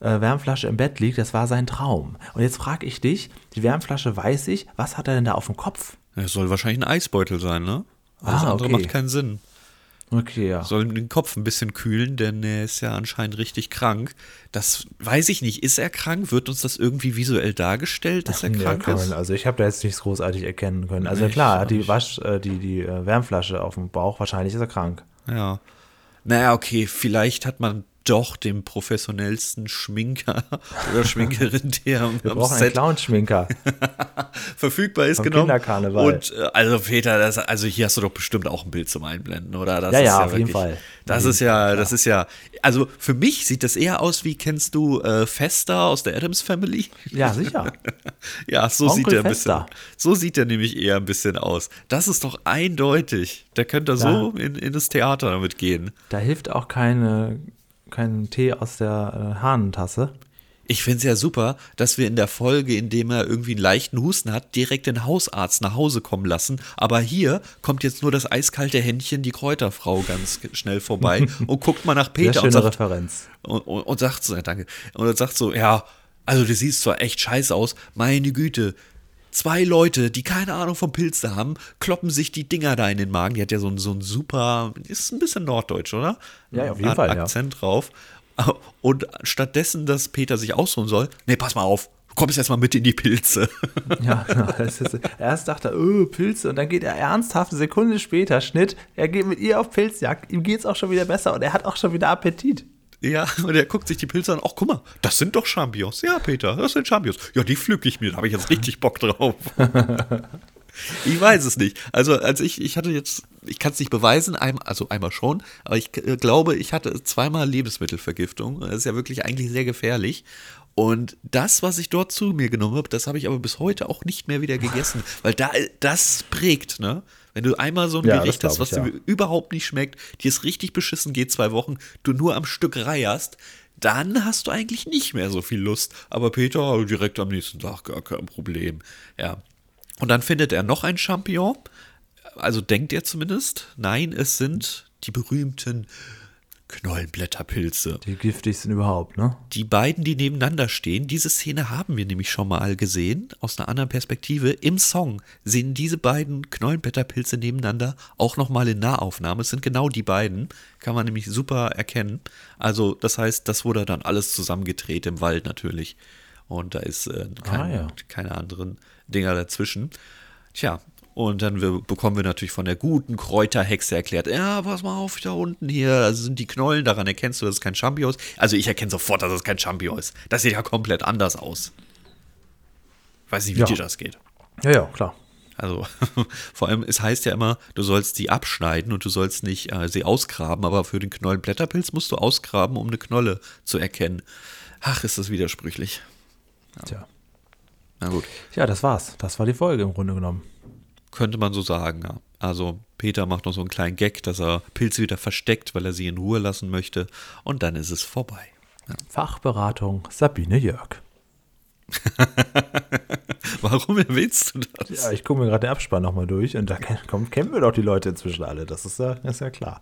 äh, Wärmflasche im Bett liegt, das war sein Traum. Und jetzt frage ich dich, die Wärmflasche weiß ich, was hat er denn da auf dem Kopf? Es soll wahrscheinlich ein Eisbeutel sein, ne? Alles Ah, andere okay. macht keinen Sinn. Okay, ja. Soll den Kopf ein bisschen kühlen, denn er ist ja anscheinend richtig krank. Das weiß ich nicht. Ist er krank? Wird uns das irgendwie visuell dargestellt, dass er Ja, krank ist? man, also ich habe da jetzt nichts großartig erkennen können. Also Nee, ich klar, er hat die nicht. Wasch, äh, die, die äh, Wärmflasche auf dem Bauch, wahrscheinlich ist er krank. Ja. Naja, okay, vielleicht hat man doch den professionellsten Schminker oder Schminkerin, der Wir am brauchen einen Set Clownschminker. verfügbar ist, Vom genommen. Kinderkarneval. Und äh, also Peter, das, also hier hast du doch bestimmt auch ein Bild zum Einblenden, oder? Das Ja, ist ja, auf jeden Fall. Das ist ja, das ist ja, also für mich sieht das eher aus wie, kennst du äh, Fester aus der Adams Family? Ja, sicher. Ja, so Onkel sieht er ein bisschen. So sieht er nämlich eher ein bisschen aus. Das ist doch eindeutig. Der könnte so in, in das Theater damit gehen. Da hilft auch keine, kein Tee aus der äh, Hahnentasse. Ich finde es ja super, dass wir in der Folge, in dem er irgendwie einen leichten Husten hat, direkt den Hausarzt nach Hause kommen lassen. Aber hier kommt jetzt nur das eiskalte Händchen, die Kräuterfrau, ganz schnell vorbei und guckt mal nach Peter und sagt, Referenz. und, und, und sagt so, ja, danke, und sagt so, ja, also du siehst zwar echt scheiße aus, meine Güte, zwei Leute, die keine Ahnung vom Pilze haben, kloppen sich die Dinger da in den Magen. Die hat ja so ein, so ein super, ist ein bisschen norddeutsch, oder? Ja, auf jeden Hat Fall, ja. Akzent drauf. Und stattdessen, dass Peter sich ausruhen soll, nee, pass mal auf, du kommst erstmal mit in die Pilze. Ja, genau. Ist, erst dachte er, oh, Pilze. Und dann geht er ernsthaft eine Sekunde später, Schnitt, er geht mit ihr auf Pilzjagd. Ihm geht es auch schon wieder besser und er hat auch schon wieder Appetit. Ja, und er guckt sich die Pilze an. Ach, guck mal, das sind doch Champignons. Ja, Peter, das sind Champignons. Ja, die pflück ich mir. Da habe ich jetzt richtig Bock drauf. ich weiß es nicht. Also, als ich, ich hatte jetzt, ich kann es nicht beweisen, ein, also einmal schon, aber ich äh, glaube, ich hatte zweimal Lebensmittelvergiftung. Das ist ja wirklich eigentlich sehr gefährlich. Und das, was ich dort zu mir genommen habe, das habe ich aber bis heute auch nicht mehr wieder gegessen, weil da das prägt, ne? Wenn du einmal so ein Ja, Gericht hast, was ich, dir ja. überhaupt nicht schmeckt, dir es richtig beschissen geht, zwei Wochen, du nur am Stück reierst, dann hast du eigentlich nicht mehr so viel Lust. Aber Peter, direkt am nächsten Tag, gar kein Problem. Ja. Und dann findet er noch ein Champignon. Also denkt er zumindest. Nein, es sind die berühmten Knollenblätterpilze. Die giftigsten überhaupt, ne? Die beiden, die nebeneinander stehen, diese Szene haben wir nämlich schon mal gesehen, aus einer anderen Perspektive. Im Song sehen diese beiden Knollenblätterpilze nebeneinander auch nochmal in Nahaufnahme. Es sind genau die beiden, kann man nämlich super erkennen. Also, das heißt, das wurde dann alles zusammengedreht im Wald natürlich. Und da ist äh, kein, Ah, ja. keine anderen Dinger dazwischen. Tja, und dann wir, bekommen wir natürlich von der guten Kräuterhexe erklärt, ja, pass mal auf, da unten hier, da sind die Knollen, daran erkennst du, dass es kein Champignon ist. Also ich erkenne sofort, dass es kein Champignon ist. Das sieht ja komplett anders aus. Weiß nicht, wie Ja. dir das geht. Ja, ja, klar. Also vor allem, es heißt ja immer, du sollst die abschneiden und du sollst nicht äh, sie ausgraben, aber für den Knollenblätterpilz musst du ausgraben, um eine Knolle zu erkennen. Ach, ist das widersprüchlich. Tja. Na gut. Ja, das war's. Das war die Folge im Grunde genommen. Könnte man so sagen, ja. Also Peter macht noch so einen kleinen Gag, dass er Pilze wieder versteckt, weil er sie in Ruhe lassen möchte. Und dann ist es vorbei. Fachberatung Sabine Jörg. Warum erwähnst du das? Ja, ich gucke mir gerade den Abspann nochmal durch und da ken- komm, kennen wir doch die Leute inzwischen alle. Das ist ja, ist ja klar.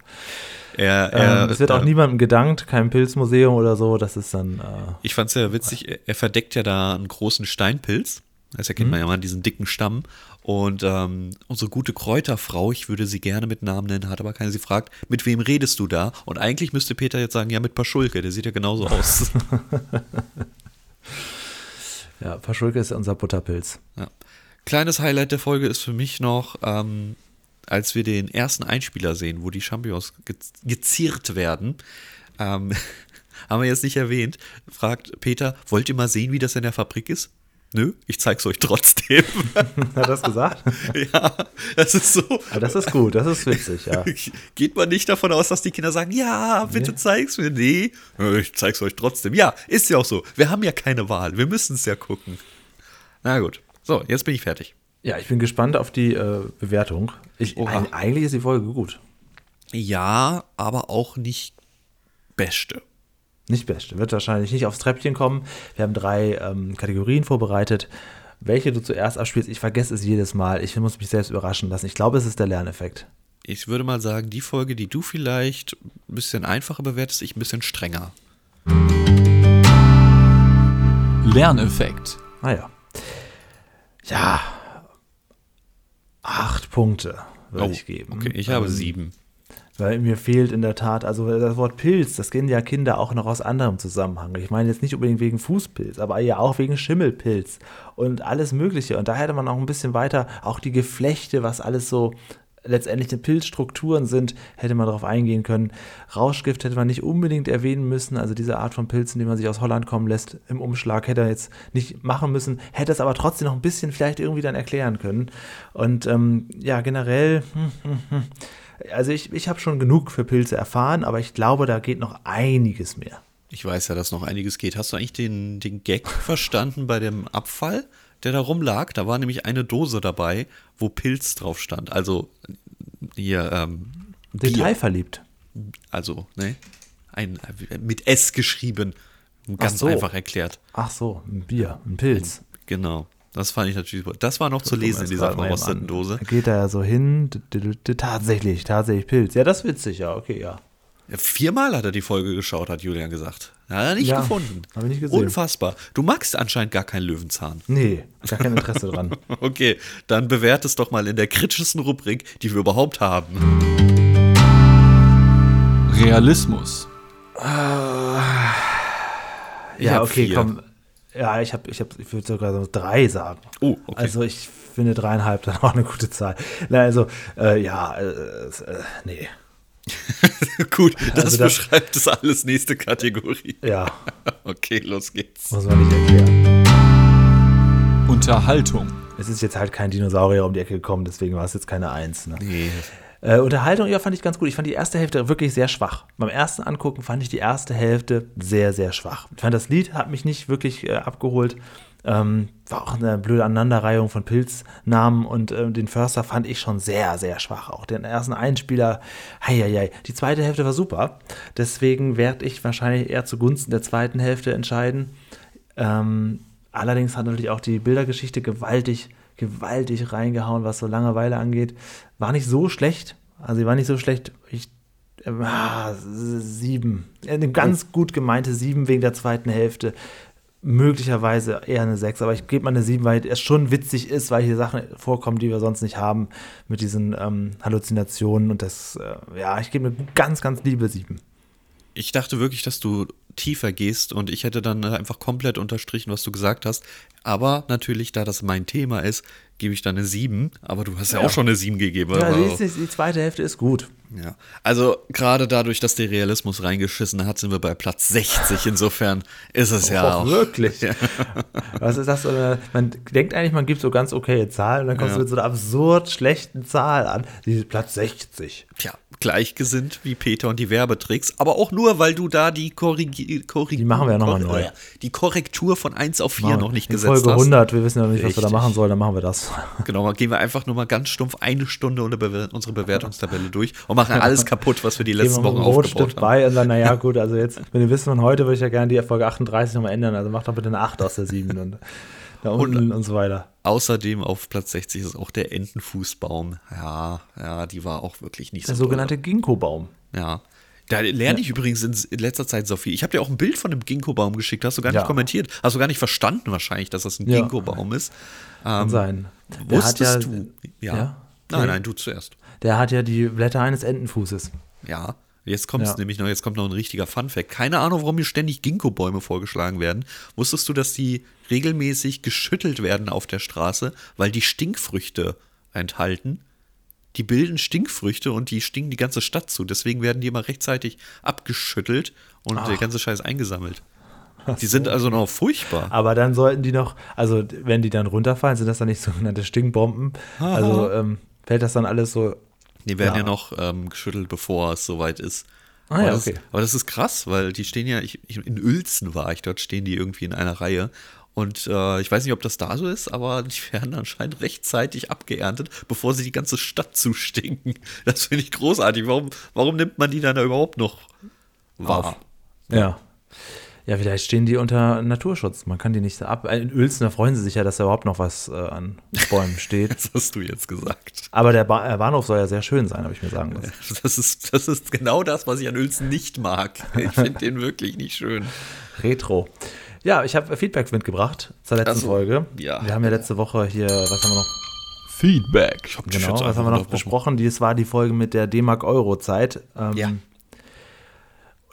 Er, Ähm, es wird auch äh, niemandem gedankt, kein Pilzmuseum oder so. Das ist dann. Äh, Ich fand es ja witzig, er, er verdeckt ja da einen großen Steinpilz. Das erkennt man ja mal, diesen dicken Stamm. Und ähm, unsere gute Kräuterfrau, ich würde sie gerne mit Namen nennen, hat aber keine, sie fragt, mit wem redest du da? Und eigentlich müsste Peter jetzt sagen, ja, mit Paschulke, der sieht ja genauso aus. ja, Paschulke ist ja unser Butterpilz. Ja. Kleines Highlight der Folge ist für mich noch, ähm, als wir den ersten Einspieler sehen, wo die Champignons ge geziert werden, ähm, haben wir jetzt nicht erwähnt, fragt Peter, wollt ihr mal sehen, wie das in der Fabrik ist? Nö, ich zeig's euch trotzdem. Hat das gesagt? ja, das ist so. Aber das ist gut, das ist witzig, ja. Geht man nicht davon aus, dass die Kinder sagen, ja, bitte Nee. zeig's mir. Nee, ich zeig's euch trotzdem. Ja, ist ja auch so. Wir haben ja keine Wahl. Wir müssen es ja gucken. Na gut. So, jetzt bin ich fertig. Ja, ich bin gespannt auf die äh, Bewertung. Ich, eigentlich ist die Folge gut. Ja, aber auch nicht beste. Nicht beste. Wird wahrscheinlich nicht aufs Treppchen kommen. Wir haben drei ähm, Kategorien vorbereitet. Welche du zuerst abspielst, ich vergesse es jedes Mal. Ich muss mich selbst überraschen lassen. Ich glaube, es ist der Lerneffekt. Ich würde mal sagen, die Folge, die du vielleicht ein bisschen einfacher bewertest, ich ein bisschen strenger. Lerneffekt. Naja. Ja. Acht Punkte würde ich geben. Oh, okay, ich habe Ähm, sieben. Weil mir fehlt in der Tat, also das Wort Pilz, das kennen ja Kinder auch noch aus anderem Zusammenhang. Ich meine jetzt nicht unbedingt wegen Fußpilz, aber ja auch wegen Schimmelpilz und alles Mögliche. Und da hätte man auch ein bisschen weiter, auch die Geflechte, was alles so letztendlich die Pilzstrukturen sind, hätte man darauf eingehen können. Rauschgift hätte man nicht unbedingt erwähnen müssen, also diese Art von Pilzen, die man sich aus Holland kommen lässt, im Umschlag hätte er jetzt nicht machen müssen, hätte es aber trotzdem noch ein bisschen vielleicht irgendwie dann erklären können. Und ähm, ja, generell, hm, hm, hm. Also ich, ich habe schon genug für Pilze erfahren, aber ich glaube, da geht noch einiges mehr. Ich weiß ja, dass noch einiges geht. Hast du eigentlich den, den Gag verstanden bei dem Abfall? der da rumlag. Da war nämlich eine Dose dabei, wo Pilz drauf stand. Also hier, ähm. Detailverliebt. Also, ne? Ein, mit S geschrieben. Ganz so. einfach erklärt. Ach so, ein Bier, ein Pilz. Genau. Das fand ich natürlich super. Das war noch zu lesen in dieser verrosteten. Dose. Da geht er ja so hin. Tatsächlich, tatsächlich Pilz. Ja, das ist witzig, ja, okay, ja. Ja, Viermal hat er die Folge geschaut, hat Julian gesagt. Hat er nicht Ja, gefunden. hab ich nicht gesehen. Unfassbar. Du magst anscheinend gar keinen Löwenzahn. Nee, gar kein Interesse dran. Okay, dann bewert es doch mal in der kritischsten Rubrik, die wir überhaupt haben. Realismus. Ja, hab okay, vier. komm. Ja, ich, hab, ich, hab, ich würde sogar so drei sagen. Oh, okay. Also ich finde dreieinhalb dann auch eine gute Zahl. Na, also, äh, ja, äh, äh, nee. Gut, das Also das- beschreibt es alles. Nächste Kategorie. Ja, Okay, los geht's. muss man nicht erklären. Unterhaltung. Es ist jetzt halt kein Dinosaurier um die Ecke gekommen, deswegen war es jetzt keine Eins. Ne? Nee. Äh, Unterhaltung, ja, fand ich ganz gut. Ich fand die erste Hälfte wirklich sehr schwach. Beim ersten Angucken fand ich die erste Hälfte sehr, sehr schwach. Ich fand, das Lied hat mich nicht wirklich äh, abgeholt. Ähm, war auch eine blöde Aneinanderreihung von Pilznamen und äh, den Förster fand ich schon sehr, sehr schwach. Auch den ersten Einspieler, heieiei. Die zweite Hälfte war super. Deswegen werde ich wahrscheinlich eher zugunsten der zweiten Hälfte entscheiden. Ähm, allerdings hat natürlich auch die Bildergeschichte gewaltig, gewaltig reingehauen, was so Langeweile angeht. War nicht so schlecht. Also, sie war nicht so schlecht. Ich, ah, sieben. Eine ganz gut gemeinte sieben wegen der zweiten Hälfte. Möglicherweise eher eine sechs, aber ich gebe mal eine sieben, weil es schon witzig ist, weil hier Sachen vorkommen, die wir sonst nicht haben, mit diesen ähm, Halluzinationen und das, äh, ja, ich gebe eine ganz, ganz liebe sieben. Ich dachte wirklich, dass du tiefer gehst und ich hätte dann einfach komplett unterstrichen, was du gesagt hast. Aber natürlich, da das mein Thema ist, gebe ich dann eine 7. Aber du hast ja, Ja. auch schon eine 7 gegeben. Ja, aber- die, die, zweite Hälfte ist gut. Ja, also gerade dadurch, dass der Realismus reingeschissen hat, sind wir bei Platz 60. Insofern ist es ja Och, auch. wirklich. Was ist das? eine- Man denkt eigentlich, man gibt so ganz okaye Zahlen und dann kommst Ja. du mit so einer absurd schlechten Zahl an. Die ist Platz 60. Tja, gleichgesinnt wie Peter und die Werbetricks, aber auch nur, weil du da die Korrigi Korrig Die machen wir ja noch mal neu. Die Korrektur von 1 auf 4 Machen wir. noch nicht gesetzt Folge hast. 100, wir wissen ja noch nicht, was wir da Richtig. machen sollen, dann machen wir das. Genau, dann gehen wir einfach nur mal ganz stumpf eine Stunde unsere Bewertungstabelle durch und machen alles kaputt, was wir die letzten Wochen aufgebaut Rotstift haben. bei und dann, naja, gut, also jetzt, wenn ihr wisst von heute, würde ich ja gerne die Folge 38 nochmal ändern. Also macht doch bitte eine 8 aus der 7 und da unten und, so weiter. Außerdem auf Platz 60 ist auch der Entenfußbaum. Ja, ja, die war auch wirklich nicht so Der sogenannte Ginkgo-Baum. Ja. Da lerne ich übrigens in, letzter Zeit so viel. Ich habe dir auch ein Bild von dem Ginkgo-Baum geschickt, hast du gar nicht Ja. kommentiert. Hast du gar nicht verstanden wahrscheinlich, dass das ein Ja. Ginkgo-Baum ist. Kann Ähm, sein. Der wusstest ja, du? Ja. Ja? Nein, nein, du zuerst. Der hat ja die Blätter eines Entenfußes. Ja. Jetzt kommt es Ja. nämlich noch, jetzt kommt noch ein richtiger Funfact. Keine Ahnung, warum mir ständig Ginkgo-Bäume vorgeschlagen werden. Wusstest du, dass die regelmäßig geschüttelt werden auf der Straße, weil die Stinkfrüchte enthalten? Die bilden Stinkfrüchte und die stinken die ganze Stadt zu. Deswegen werden die immer rechtzeitig abgeschüttelt und der ganze Scheiß eingesammelt. Die sind also noch furchtbar. Aber dann sollten die noch, also wenn die dann runterfallen, sind das dann nicht sogenannte Stinkbomben. Also ähm, fällt das dann alles so. Die werden ja, Ja. noch ähm, geschüttelt, bevor es soweit ist. Ah aber, ja, das, okay. aber das ist krass, weil die stehen ja, ich, in Uelzen war ich, dort stehen die irgendwie in einer Reihe. Und äh, ich weiß nicht, ob das da so ist, aber die werden anscheinend rechtzeitig abgeerntet, bevor sie die ganze Stadt zustinken. Das finde ich großartig. Warum, warum nimmt man die dann da überhaupt noch wahr? Auf. Ja. Ja, vielleicht stehen die unter Naturschutz. Man kann die nicht ab. In Uelzen, da freuen sie sich ja, dass da überhaupt noch was äh, an Bäumen steht. Das hast du jetzt gesagt. Aber der ba äh, Bahnhof soll ja sehr schön sein, habe ich mir sagen lassen. Das ist, das ist genau das, was ich an Uelzen nicht mag. Ich finde den wirklich nicht schön. Retro. Ja, ich habe Feedback mitgebracht zur letzten Ach so, Folge. ja. Wir haben ja letzte Woche hier, was haben wir noch? Feedback. Genau, was haben wir noch besprochen? Dies war die Folge mit der D-Mark-Euro-Zeit. Ähm, Ja.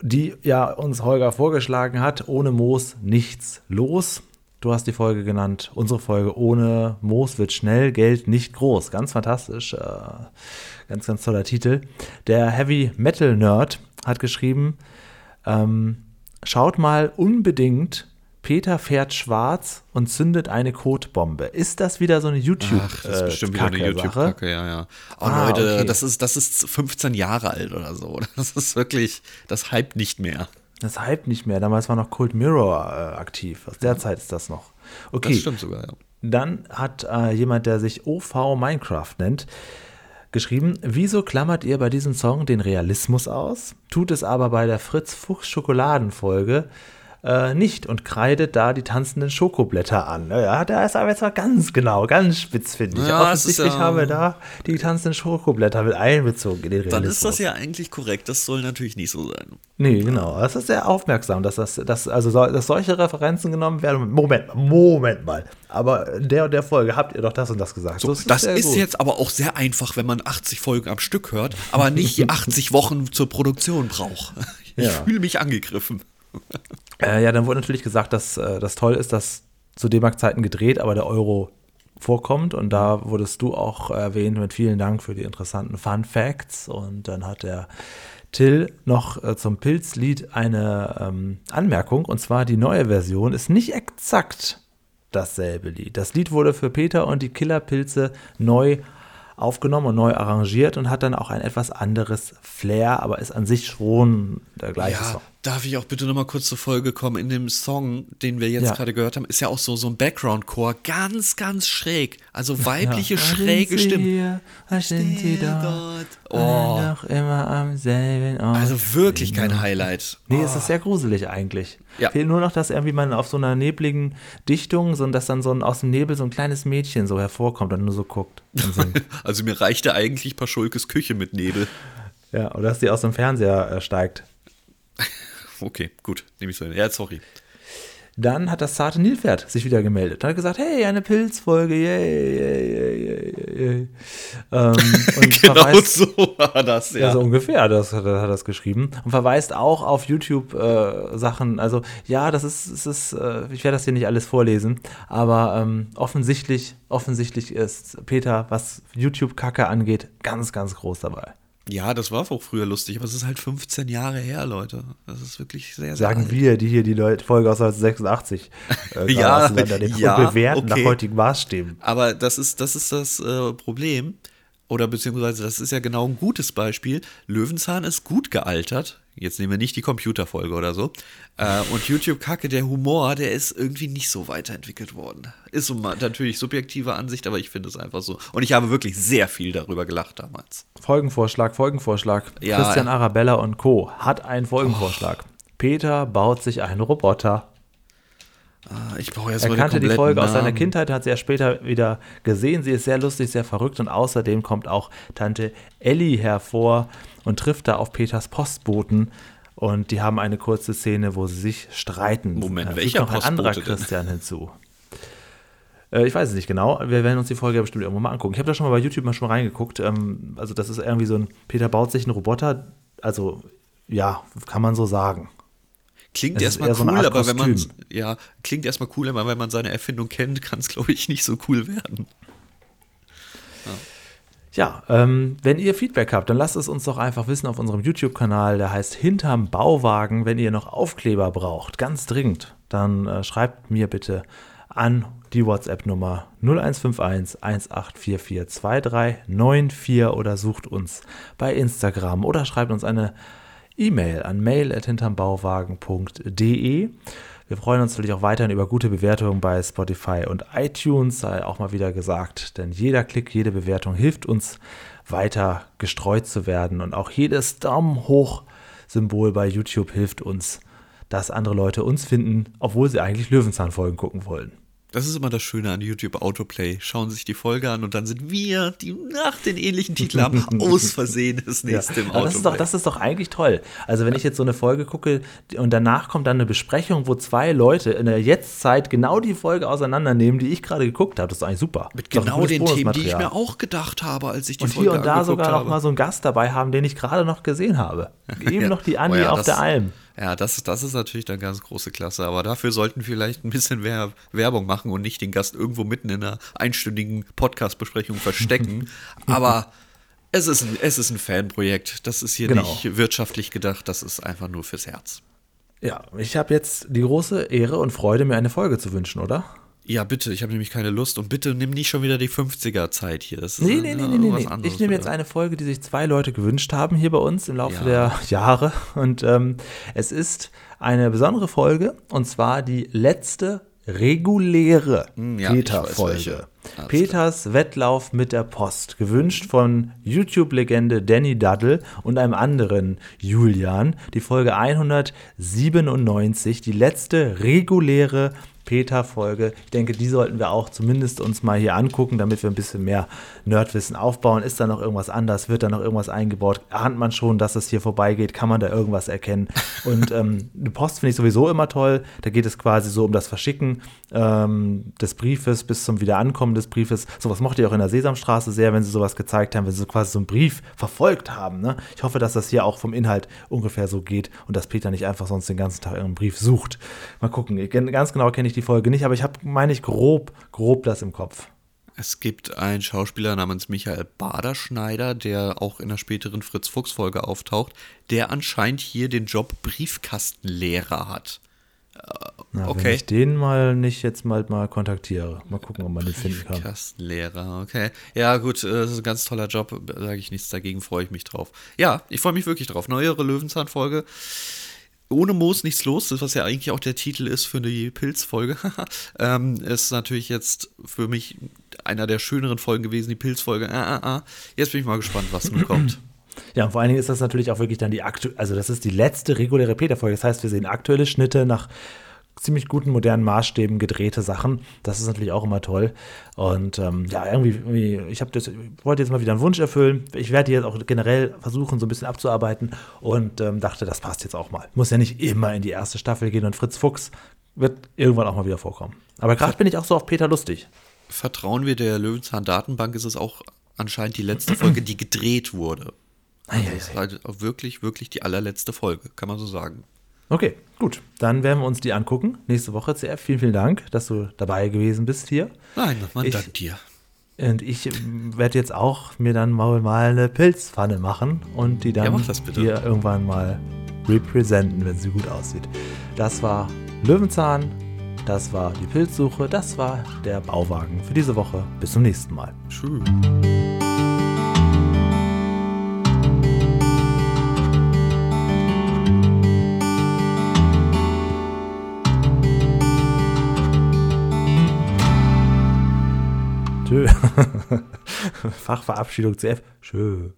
Die ja uns Holger vorgeschlagen hat. Ohne Moos nichts los. Du hast die Folge genannt. Unsere Folge ohne Moos wird schnell, Geld nicht groß. Ganz fantastisch. Äh, ganz, ganz toller Titel. Der Heavy Metal Nerd hat geschrieben: ähm, Schaut mal unbedingt. Peter fährt schwarz und zündet eine Kotbombe. Ist das wieder so eine YouTube? Ach, das ist äh, bestimmt wieder eine? YouTube-Kacke, ja, ja. Oh, Ah, Leute, okay. das, ist, das ist 15 Jahre alt oder so. Das ist wirklich, das hype nicht mehr. Das hype nicht mehr. Damals war noch Cold Mirror äh, aktiv. Aus der Zeit ist das noch. Okay. Das stimmt sogar, ja. Dann hat äh, jemand, der sich OV Minecraft nennt, geschrieben, wieso klammert ihr bei diesem Song den Realismus aus, tut es aber bei der Fritz Fuchs Schokoladenfolge äh, nicht und kreidet da die tanzenden Schokoblätter an. Ja, da ist aber jetzt mal ganz genau, ganz spitz, finde ich. Ja, ist Offensichtlich ja- haben wir da die tanzenden Schokoblätter mit einbezogen in den Realismus. Dann ist das ja eigentlich korrekt. Das soll natürlich nicht so sein. Nee, genau. Das ist sehr aufmerksam, dass das, dass, also so, dass solche Referenzen genommen werden. Moment, Moment mal. Aber in der und der Folge habt ihr doch das und das gesagt. So, das ist gut. jetzt aber auch sehr einfach, wenn man 80 Folgen am Stück hört, aber nicht 80 Wochen zur Produktion braucht. Ich Ja. fühle mich angegriffen. Äh, ja, dann wurde natürlich gesagt, dass äh, das toll ist, dass zu D-Mark-Zeiten gedreht, aber der Euro vorkommt. Und da wurdest du auch erwähnt mit vielen Dank für die interessanten Fun Facts. Und dann hat der Till noch äh, zum Pilzlied eine ähm, Anmerkung. Und zwar die neue Version ist nicht exakt dasselbe Lied. Das Lied wurde für Peter und die Killerpilze neu aufgenommen und neu arrangiert und hat dann auch ein etwas anderes Flair, aber ist an sich schon der gleiche Ja, Song. Darf ich auch bitte nochmal kurz zur Folge kommen? In dem Song, den wir jetzt Ja. gerade gehört haben, ist ja auch so, so ein Background-Chor, ganz, ganz schräg. Also weibliche, Ja. schräge Stimmen. hier? Was sind Sie dort? dort? Oh. Oh. Doch immer am selben Ort. Also wirklich kein Highlight. Nee, es ist sehr gruselig eigentlich. Ja. Fehlt nur noch, dass irgendwie man auf so einer nebligen Dichtung, so dass dann so ein, aus dem Nebel so ein kleines Mädchen so hervorkommt und nur so guckt. Also mir reichte eigentlich Paschulkes Küche mit Nebel. ja, oder dass die aus dem Fernseher äh, steigt. Okay, gut, nehme ich so hin. Ja, sorry. Dann hat das zarte Nilpferd sich wieder gemeldet. Hat gesagt, hey, eine Pilzfolge, yay, yay, yay, yay, yay. Ähm, und Genau verweist- so war das, Ja, ja. so ungefähr, das hat, er- hat das geschrieben. Und verweist auch auf YouTube-Sachen. also, ja, das ist, es ist äh, ich werde das hier nicht alles vorlesen, aber ähm, offensichtlich, offensichtlich ist Peter, was YouTube-Kacke angeht, ganz, ganz groß dabei. Ja, das war auch früher lustig, aber es ist halt 15 Jahre her, Leute. Das ist wirklich sehr, sehr Sagen alt. wir, die hier die Leute, Folge aus 1986 äh, Ja, ja, und bewerten okay. nach heutigen Maßstäben. Aber das ist das, ist das äh, Problem. Oder beziehungsweise, das ist ja genau ein gutes Beispiel. Löwenzahn ist gut gealtert. Jetzt nehmen wir nicht die Computerfolge oder so. Äh, und YouTube-Kacke, der Humor, der ist irgendwie nicht so weiterentwickelt worden. Ist natürlich subjektive Ansicht, aber ich finde es einfach so. Und ich habe wirklich sehr viel darüber gelacht damals. Folgenvorschlag, Folgenvorschlag. Ja, Christian. Arabella und Co. hat einen Folgenvorschlag. Peter baut sich einen Roboter. Ah, Ich brauche jetzt Er kannte die Folge aus Namen. seiner Kindheit, hat sie ja später wieder gesehen. Sie ist sehr lustig, sehr verrückt und außerdem kommt auch Tante Ellie hervor und trifft da auf Peters Postboten. Und die haben eine kurze Szene, wo sie sich streiten. Moment, Da welcher fügt noch ein anderer denn? Christian hinzu. Äh, Ich weiß es nicht genau. Wir werden uns die Folge ja bestimmt irgendwo mal angucken. Ich habe da schon mal bei YouTube mal schon reingeguckt. Ähm, Also, das ist irgendwie so ein Peter baut sich einen Roboter. Also, ja, kann man so sagen. Klingt erstmal so cool, Art aber wenn man Kostüm. ja, klingt erstmal cool, aber wenn man seine Erfindung kennt, kann es glaube ich nicht so cool werden. Ja, ähm, wenn ihr Feedback habt, dann lasst es uns doch einfach wissen auf unserem YouTube-Kanal, der heißt Hinterm Bauwagen. Wenn ihr noch Aufkleber braucht, ganz dringend, dann äh, schreibt mir bitte an die WhatsApp-Nummer 0151 1844 2394 oder sucht uns bei Instagram oder schreibt uns eine E-Mail an mail.hintermbauwagen.de. Wir freuen uns natürlich auch weiterhin über gute Bewertungen bei Spotify und iTunes, sei auch mal wieder gesagt, denn jeder Klick, jede Bewertung hilft uns weiter gestreut zu werden und auch jedes Daumen hoch Symbol bei YouTube hilft uns, dass andere Leute uns finden, obwohl sie eigentlich Löwenzahnfolgen gucken wollen. Das ist immer das Schöne an YouTube Autoplay. Schauen sich die Folge an und dann sind wir, die nach den ähnlichen Titel haben, aus Versehen das nächste im aber das, ist doch, Autoplay. das ist doch eigentlich toll. Also wenn ich jetzt so eine Folge gucke und danach kommt dann eine Besprechung, wo zwei Leute in der Jetztzeit genau die Folge auseinandernehmen, die ich gerade geguckt habe, das ist eigentlich super. Mit genau den Themen, die ich mir auch gedacht habe, als ich die und Folge hier und da sogar habe. noch mal so einen Gast dabei haben, den ich gerade noch gesehen habe. Eben Ja. noch die Oh Anni ja, auf der Alm. Ja, das, das ist natürlich dann ganz große Klasse. Aber dafür sollten wir vielleicht ein bisschen mehr Werbung machen und nicht den Gast irgendwo mitten in einer einstündigen Podcast-Besprechung verstecken. aber es ist, ein, es ist ein Fanprojekt. Das ist hier Genau. nicht wirtschaftlich gedacht. Das ist einfach nur fürs Herz. Ja, ich habe jetzt die große Ehre und Freude, mir eine Folge zu wünschen, oder? Ja, bitte, ich habe nämlich keine Lust und bitte nimm nicht schon wieder die 50er-Zeit hier. Das ist Nee, nee, nee, äh, nee, nee. was nee. Ich nehme jetzt eine Folge, die sich zwei Leute gewünscht haben hier bei uns im Laufe Ja. der Jahre. Und ähm, es ist eine besondere Folge und zwar die letzte reguläre Hm, ja, Peter-Folge. Peters Wettlauf mit der Post, gewünscht von YouTube-Legende Danny Duddle und einem anderen Julian. Die Folge 197, die letzte reguläre Peter-Folge. Ich denke, die sollten wir auch zumindest uns mal hier angucken, damit wir ein bisschen mehr Nerdwissen aufbauen. Ist da noch irgendwas anders? Wird da noch irgendwas eingebaut? Ahnt man schon, dass es hier vorbeigeht? Kann man da irgendwas erkennen? Und ähm, eine Post finde ich sowieso immer toll. Da geht es quasi so um das Verschicken ähm, des Briefes bis zum Wiederankommen des Briefes. Sowas mochte ich auch in der Sesamstraße sehr, wenn sie sowas gezeigt haben, wenn sie so quasi so einen Brief verfolgt haben. Ne? Ich hoffe, dass das hier auch vom Inhalt ungefähr so geht und dass Peter nicht einfach sonst den ganzen Tag irgendeinen Brief sucht. Mal gucken. Ganz genau kenne ich die Folge nicht, aber ich habe, meine ich, grob, grob das im Kopf. Es gibt einen Schauspieler namens Michael Baderschneider, der auch in der späteren Fritz Fuchs Folge auftaucht, der anscheinend hier den Job Briefkastenlehrer hat. Na, Wenn Okay. ich den mal nicht jetzt mal, mal kontaktiere. Mal gucken, ob man den finden kann. Briefkastenlehrer, okay. Ja, gut, äh, das ist ein ganz toller Job, sage ich nichts dagegen, freue ich mich drauf. Ja, ich freue mich wirklich drauf. Neuere Löwenzahn-Folge. Ohne Moos nichts los, das was ja eigentlich auch der Titel ist für die Pilzfolge, ähm, ist natürlich jetzt für mich einer der schöneren Folgen gewesen, die Pilzfolge. Ah, ah, ah. Jetzt bin ich mal gespannt, was nun kommt. Ja, und vor allen Dingen ist das natürlich auch wirklich dann die aktu also das ist die letzte reguläre Peter-Folge. Das heißt, wir sehen aktuelle Schnitte nach ziemlich guten modernen Maßstäben gedrehte Sachen. Das ist natürlich auch immer toll. Und ähm, ja, irgendwie, irgendwie ich das, ich wollte jetzt mal wieder einen Wunsch erfüllen. Ich werde jetzt auch generell versuchen, so ein bisschen abzuarbeiten und ähm, dachte, das passt jetzt auch mal. Muss ja nicht immer in die erste Staffel gehen und Fritz Fuchs wird irgendwann auch mal wieder vorkommen. Aber gerade bin ich auch so auf Peter lustig. Vertrauen wir der Löwenzahn-Datenbank, ist es auch anscheinend die letzte Folge, die gedreht wurde. Also das ist halt auch wirklich, wirklich die allerletzte Folge, kann man so sagen. Okay, gut. Dann werden wir uns die angucken. Nächste Woche, CF. Vielen, vielen Dank, dass du dabei gewesen bist hier. Nein, man dankt dir. Und ich werde jetzt auch mir dann mal, mal eine Pilzpfanne machen und die Ja, dann bitte. hier irgendwann mal representen, wenn sie gut aussieht. Das war Löwenzahn, das war die Pilzsuche, das war der Bauwagen für diese Woche. Bis zum nächsten Mal. Tschüss. Tschö. Fachverabschiedung CF. Tschö.